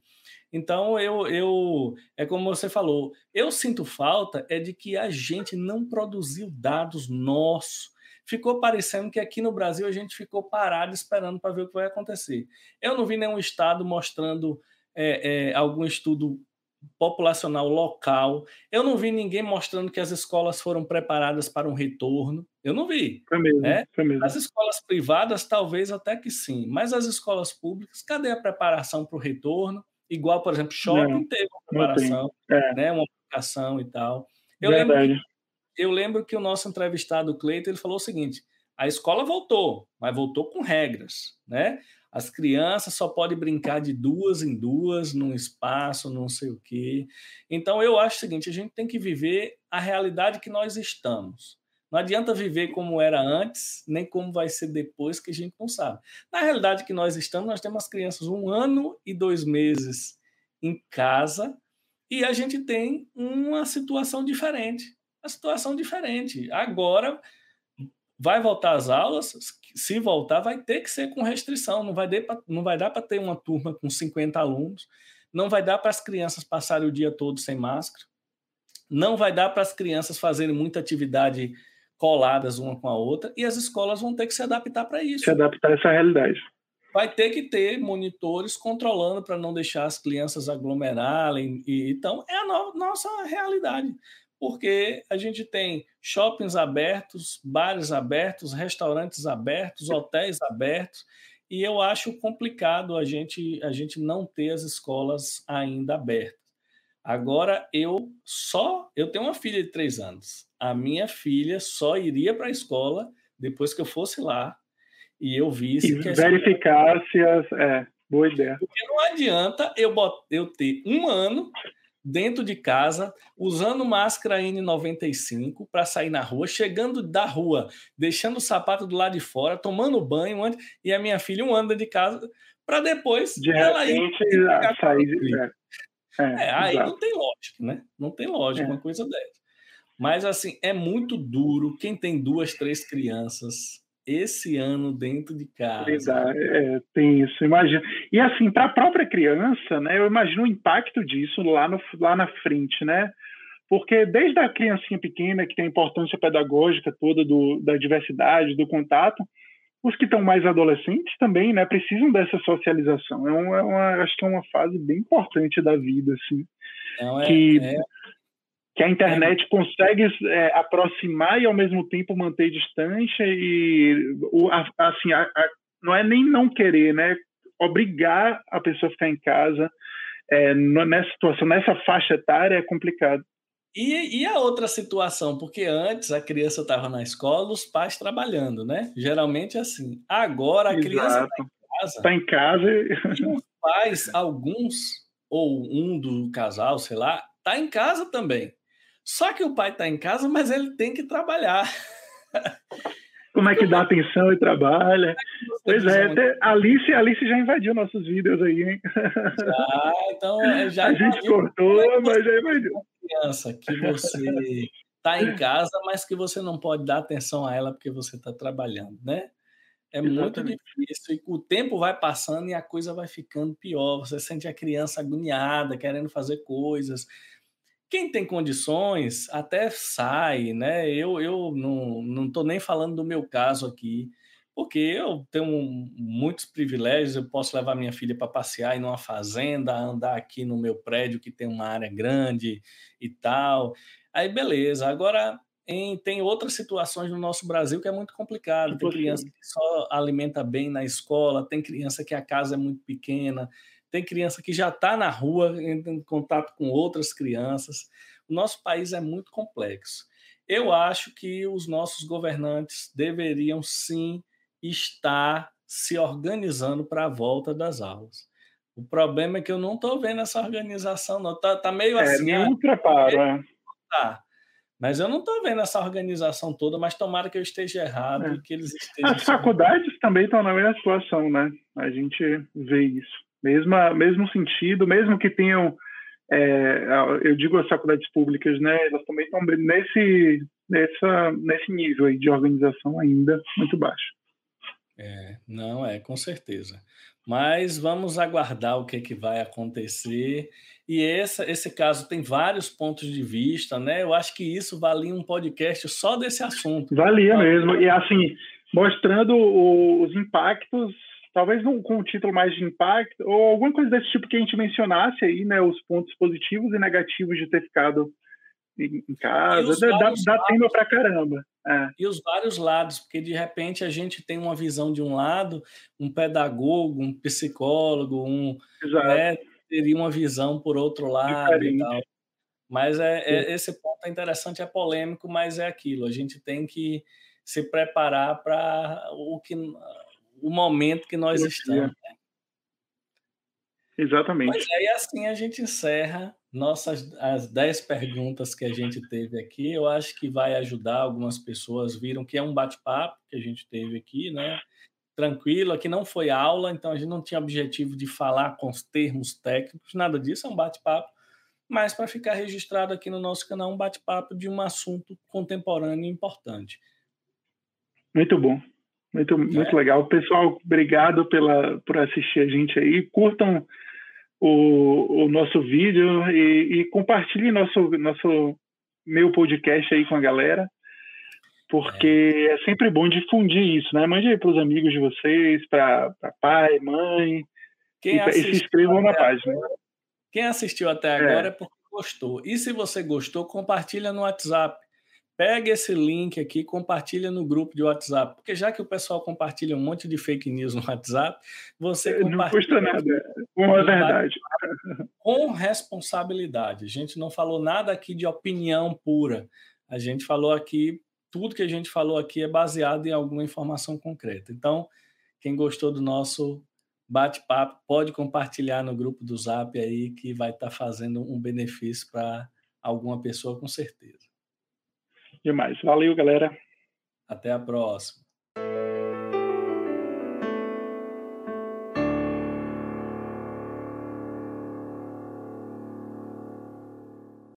Então eu, eu é como você falou, eu sinto falta é de que a gente não produziu dados nossos. Ficou parecendo que aqui no Brasil a gente ficou parado esperando para ver o que vai acontecer. Eu não vi nenhum estado mostrando é, é, algum estudo populacional local. Eu não vi ninguém mostrando que as escolas foram preparadas para um retorno. Eu não vi. Mesmo, né? mesmo. As escolas privadas, talvez até que sim, mas as escolas públicas, cadê a preparação para o retorno? Igual, por exemplo, shopping não, teve uma preparação, é. né? uma aplicação e tal. Eu lembro, eu lembro que o nosso entrevistado, Cleiton, ele falou o seguinte: a escola voltou, mas voltou com regras, né? As crianças só podem brincar de duas em duas, num espaço, não sei o quê. Então, eu acho o seguinte: a gente tem que viver a realidade que nós estamos. Não adianta viver como era antes, nem como vai ser depois, que a gente não sabe. Na realidade que nós estamos, nós temos as crianças um ano e dois meses em casa e a gente tem uma situação diferente. Uma situação diferente. Agora, vai voltar às aulas, se voltar, vai ter que ser com restrição, não vai, pra, não vai dar para ter uma turma com 50 alunos, não vai dar para as crianças passarem o dia todo sem máscara, não vai dar para as crianças fazerem muita atividade coladas uma com a outra, e as escolas vão ter que se adaptar para isso. Se adaptar a essa realidade. vai ter que ter monitores controlando para não deixar as crianças aglomerarem. E, então, é a no, nossa realidade, porque a gente tem shoppings abertos, bares abertos, restaurantes abertos, hotéis abertos, e eu acho complicado a gente, a gente não ter as escolas ainda abertas. Agora, eu só. Eu tenho uma filha de três anos. A minha filha só iria para a escola depois que eu fosse lá e eu visse. E verificar se as. É, boa ideia. Porque não adianta eu, bot, eu ter um ano dentro de casa, usando máscara N95 para sair na rua, chegando da rua, deixando o sapato do lado de fora, tomando banho, e a minha filha um ano de casa, para depois de ela ir sair. De... É, é, é, aí exato. não tem lógica, né? Não tem lógica é. uma coisa dessa. Mas assim, é muito duro quem tem duas, três crianças esse ano dentro de casa. É, tem isso, imagina. E assim, para a própria criança, né, eu imagino o impacto disso lá, no, lá na frente, né? Porque desde a criancinha pequena, que tem a importância pedagógica toda do, da diversidade, do contato, os que estão mais adolescentes também, né, precisam dessa socialização. É uma, é uma, acho que é uma fase bem importante da vida, assim. Não, é, que é que a internet consegue é, aproximar e ao mesmo tempo manter distância e o, assim a, a, não é nem não querer né? Obrigar a pessoa a ficar em casa é, nessa situação nessa faixa etária é complicado. E, e a outra situação? Porque antes a criança estava na escola os pais trabalhando né? Geralmente é assim. Agora a Exato. criança está em casa. Está em casa e os pais alguns ou um do casal sei lá está em casa também só que o pai está em casa, mas ele tem que trabalhar. Como é que dá atenção e trabalha? Pois é, até Alice, Alice já invadiu nossos vídeos aí, hein? Já, então (laughs) já A gente cortou, mas já invadiu. Criança que você está em casa, mas que você não pode dar atenção a ela porque você está trabalhando, né? É Exatamente. muito difícil. E o tempo vai passando e a coisa vai ficando pior. Você sente a criança agoniada, querendo fazer coisas. Quem tem condições até sai, né? Eu, eu não estou nem falando do meu caso aqui, porque eu tenho muitos privilégios, eu posso levar minha filha para passear em uma fazenda, andar aqui no meu prédio que tem uma área grande e tal. Aí beleza. Agora em, tem outras situações no nosso Brasil que é muito complicado. Tem criança que só alimenta bem na escola, tem criança que a casa é muito pequena, tem criança que já está na rua em contato com outras crianças. O nosso país é muito complexo. Eu acho que os nossos governantes deveriam sim estar se organizando para a volta das aulas. O problema é que eu não estou vendo essa organização, não. Tá, tá meio é, assim. Nenhum ah, preparo, é. Tá. Mas eu não estou vendo essa organização toda, mas tomara que eu esteja errado é. e que eles estejam. As faculdades também estão na mesma situação, né? A gente vê isso. Mesma, mesmo sentido, mesmo que tenham, é, eu digo as faculdades públicas, né, elas também estão nesse, nessa, nesse nível aí de organização ainda muito baixo. É, não é, com certeza. Mas vamos aguardar o que, que vai acontecer. E essa, esse caso tem vários pontos de vista, né? Eu acho que isso valia um podcast só desse assunto. Valia mesmo. E assim, mostrando os impactos talvez com um título mais de impacto, ou alguma coisa desse tipo que a gente mencionasse aí, né, os pontos positivos e negativos de ter ficado em, em casa, dá, dá tema pra caramba. É. E os vários lados, porque de repente a gente tem uma visão de um lado, um pedagogo, um psicólogo, um né, teria uma visão por outro lado e tal. Mas é, é, esse ponto é interessante, é polêmico, mas é aquilo. A gente tem que se preparar para o que o momento que nós estamos. Né? Exatamente. Mas aí assim a gente encerra nossas as 10 perguntas que a gente teve aqui. Eu acho que vai ajudar algumas pessoas. Viram que é um bate-papo que a gente teve aqui, né? Tranquilo, aqui não foi aula, então a gente não tinha objetivo de falar com os termos técnicos, nada disso, é um bate-papo. Mas para ficar registrado aqui no nosso canal, um bate-papo de um assunto contemporâneo importante. Muito bom. Muito, muito é. legal. Pessoal, obrigado pela, por assistir a gente aí. Curtam o, o nosso vídeo e, e compartilhem nosso, nosso meu podcast aí com a galera. porque é. é. sempre bom difundir isso, né? Mande aí para os amigos de vocês, para pai, mãe, Quem e, e se inscrevam na página. Quem assistiu até é. agora é. é porque gostou. E se você gostou, compartilha no WhatsApp. Pega esse link aqui, compartilha no grupo de WhatsApp, porque já que o pessoal compartilha um monte de fake news no WhatsApp, você é, compartilha. Não custa nada, com a verdade. Com responsabilidade. A gente não falou nada aqui de opinião pura. A gente falou aqui, tudo que a gente falou aqui é baseado em alguma informação concreta. Então, quem gostou do nosso bate-papo, pode compartilhar no grupo do Zap aí, que vai estar tá fazendo um benefício para alguma pessoa, com certeza. Demais. Valeu, galera. Até a próxima.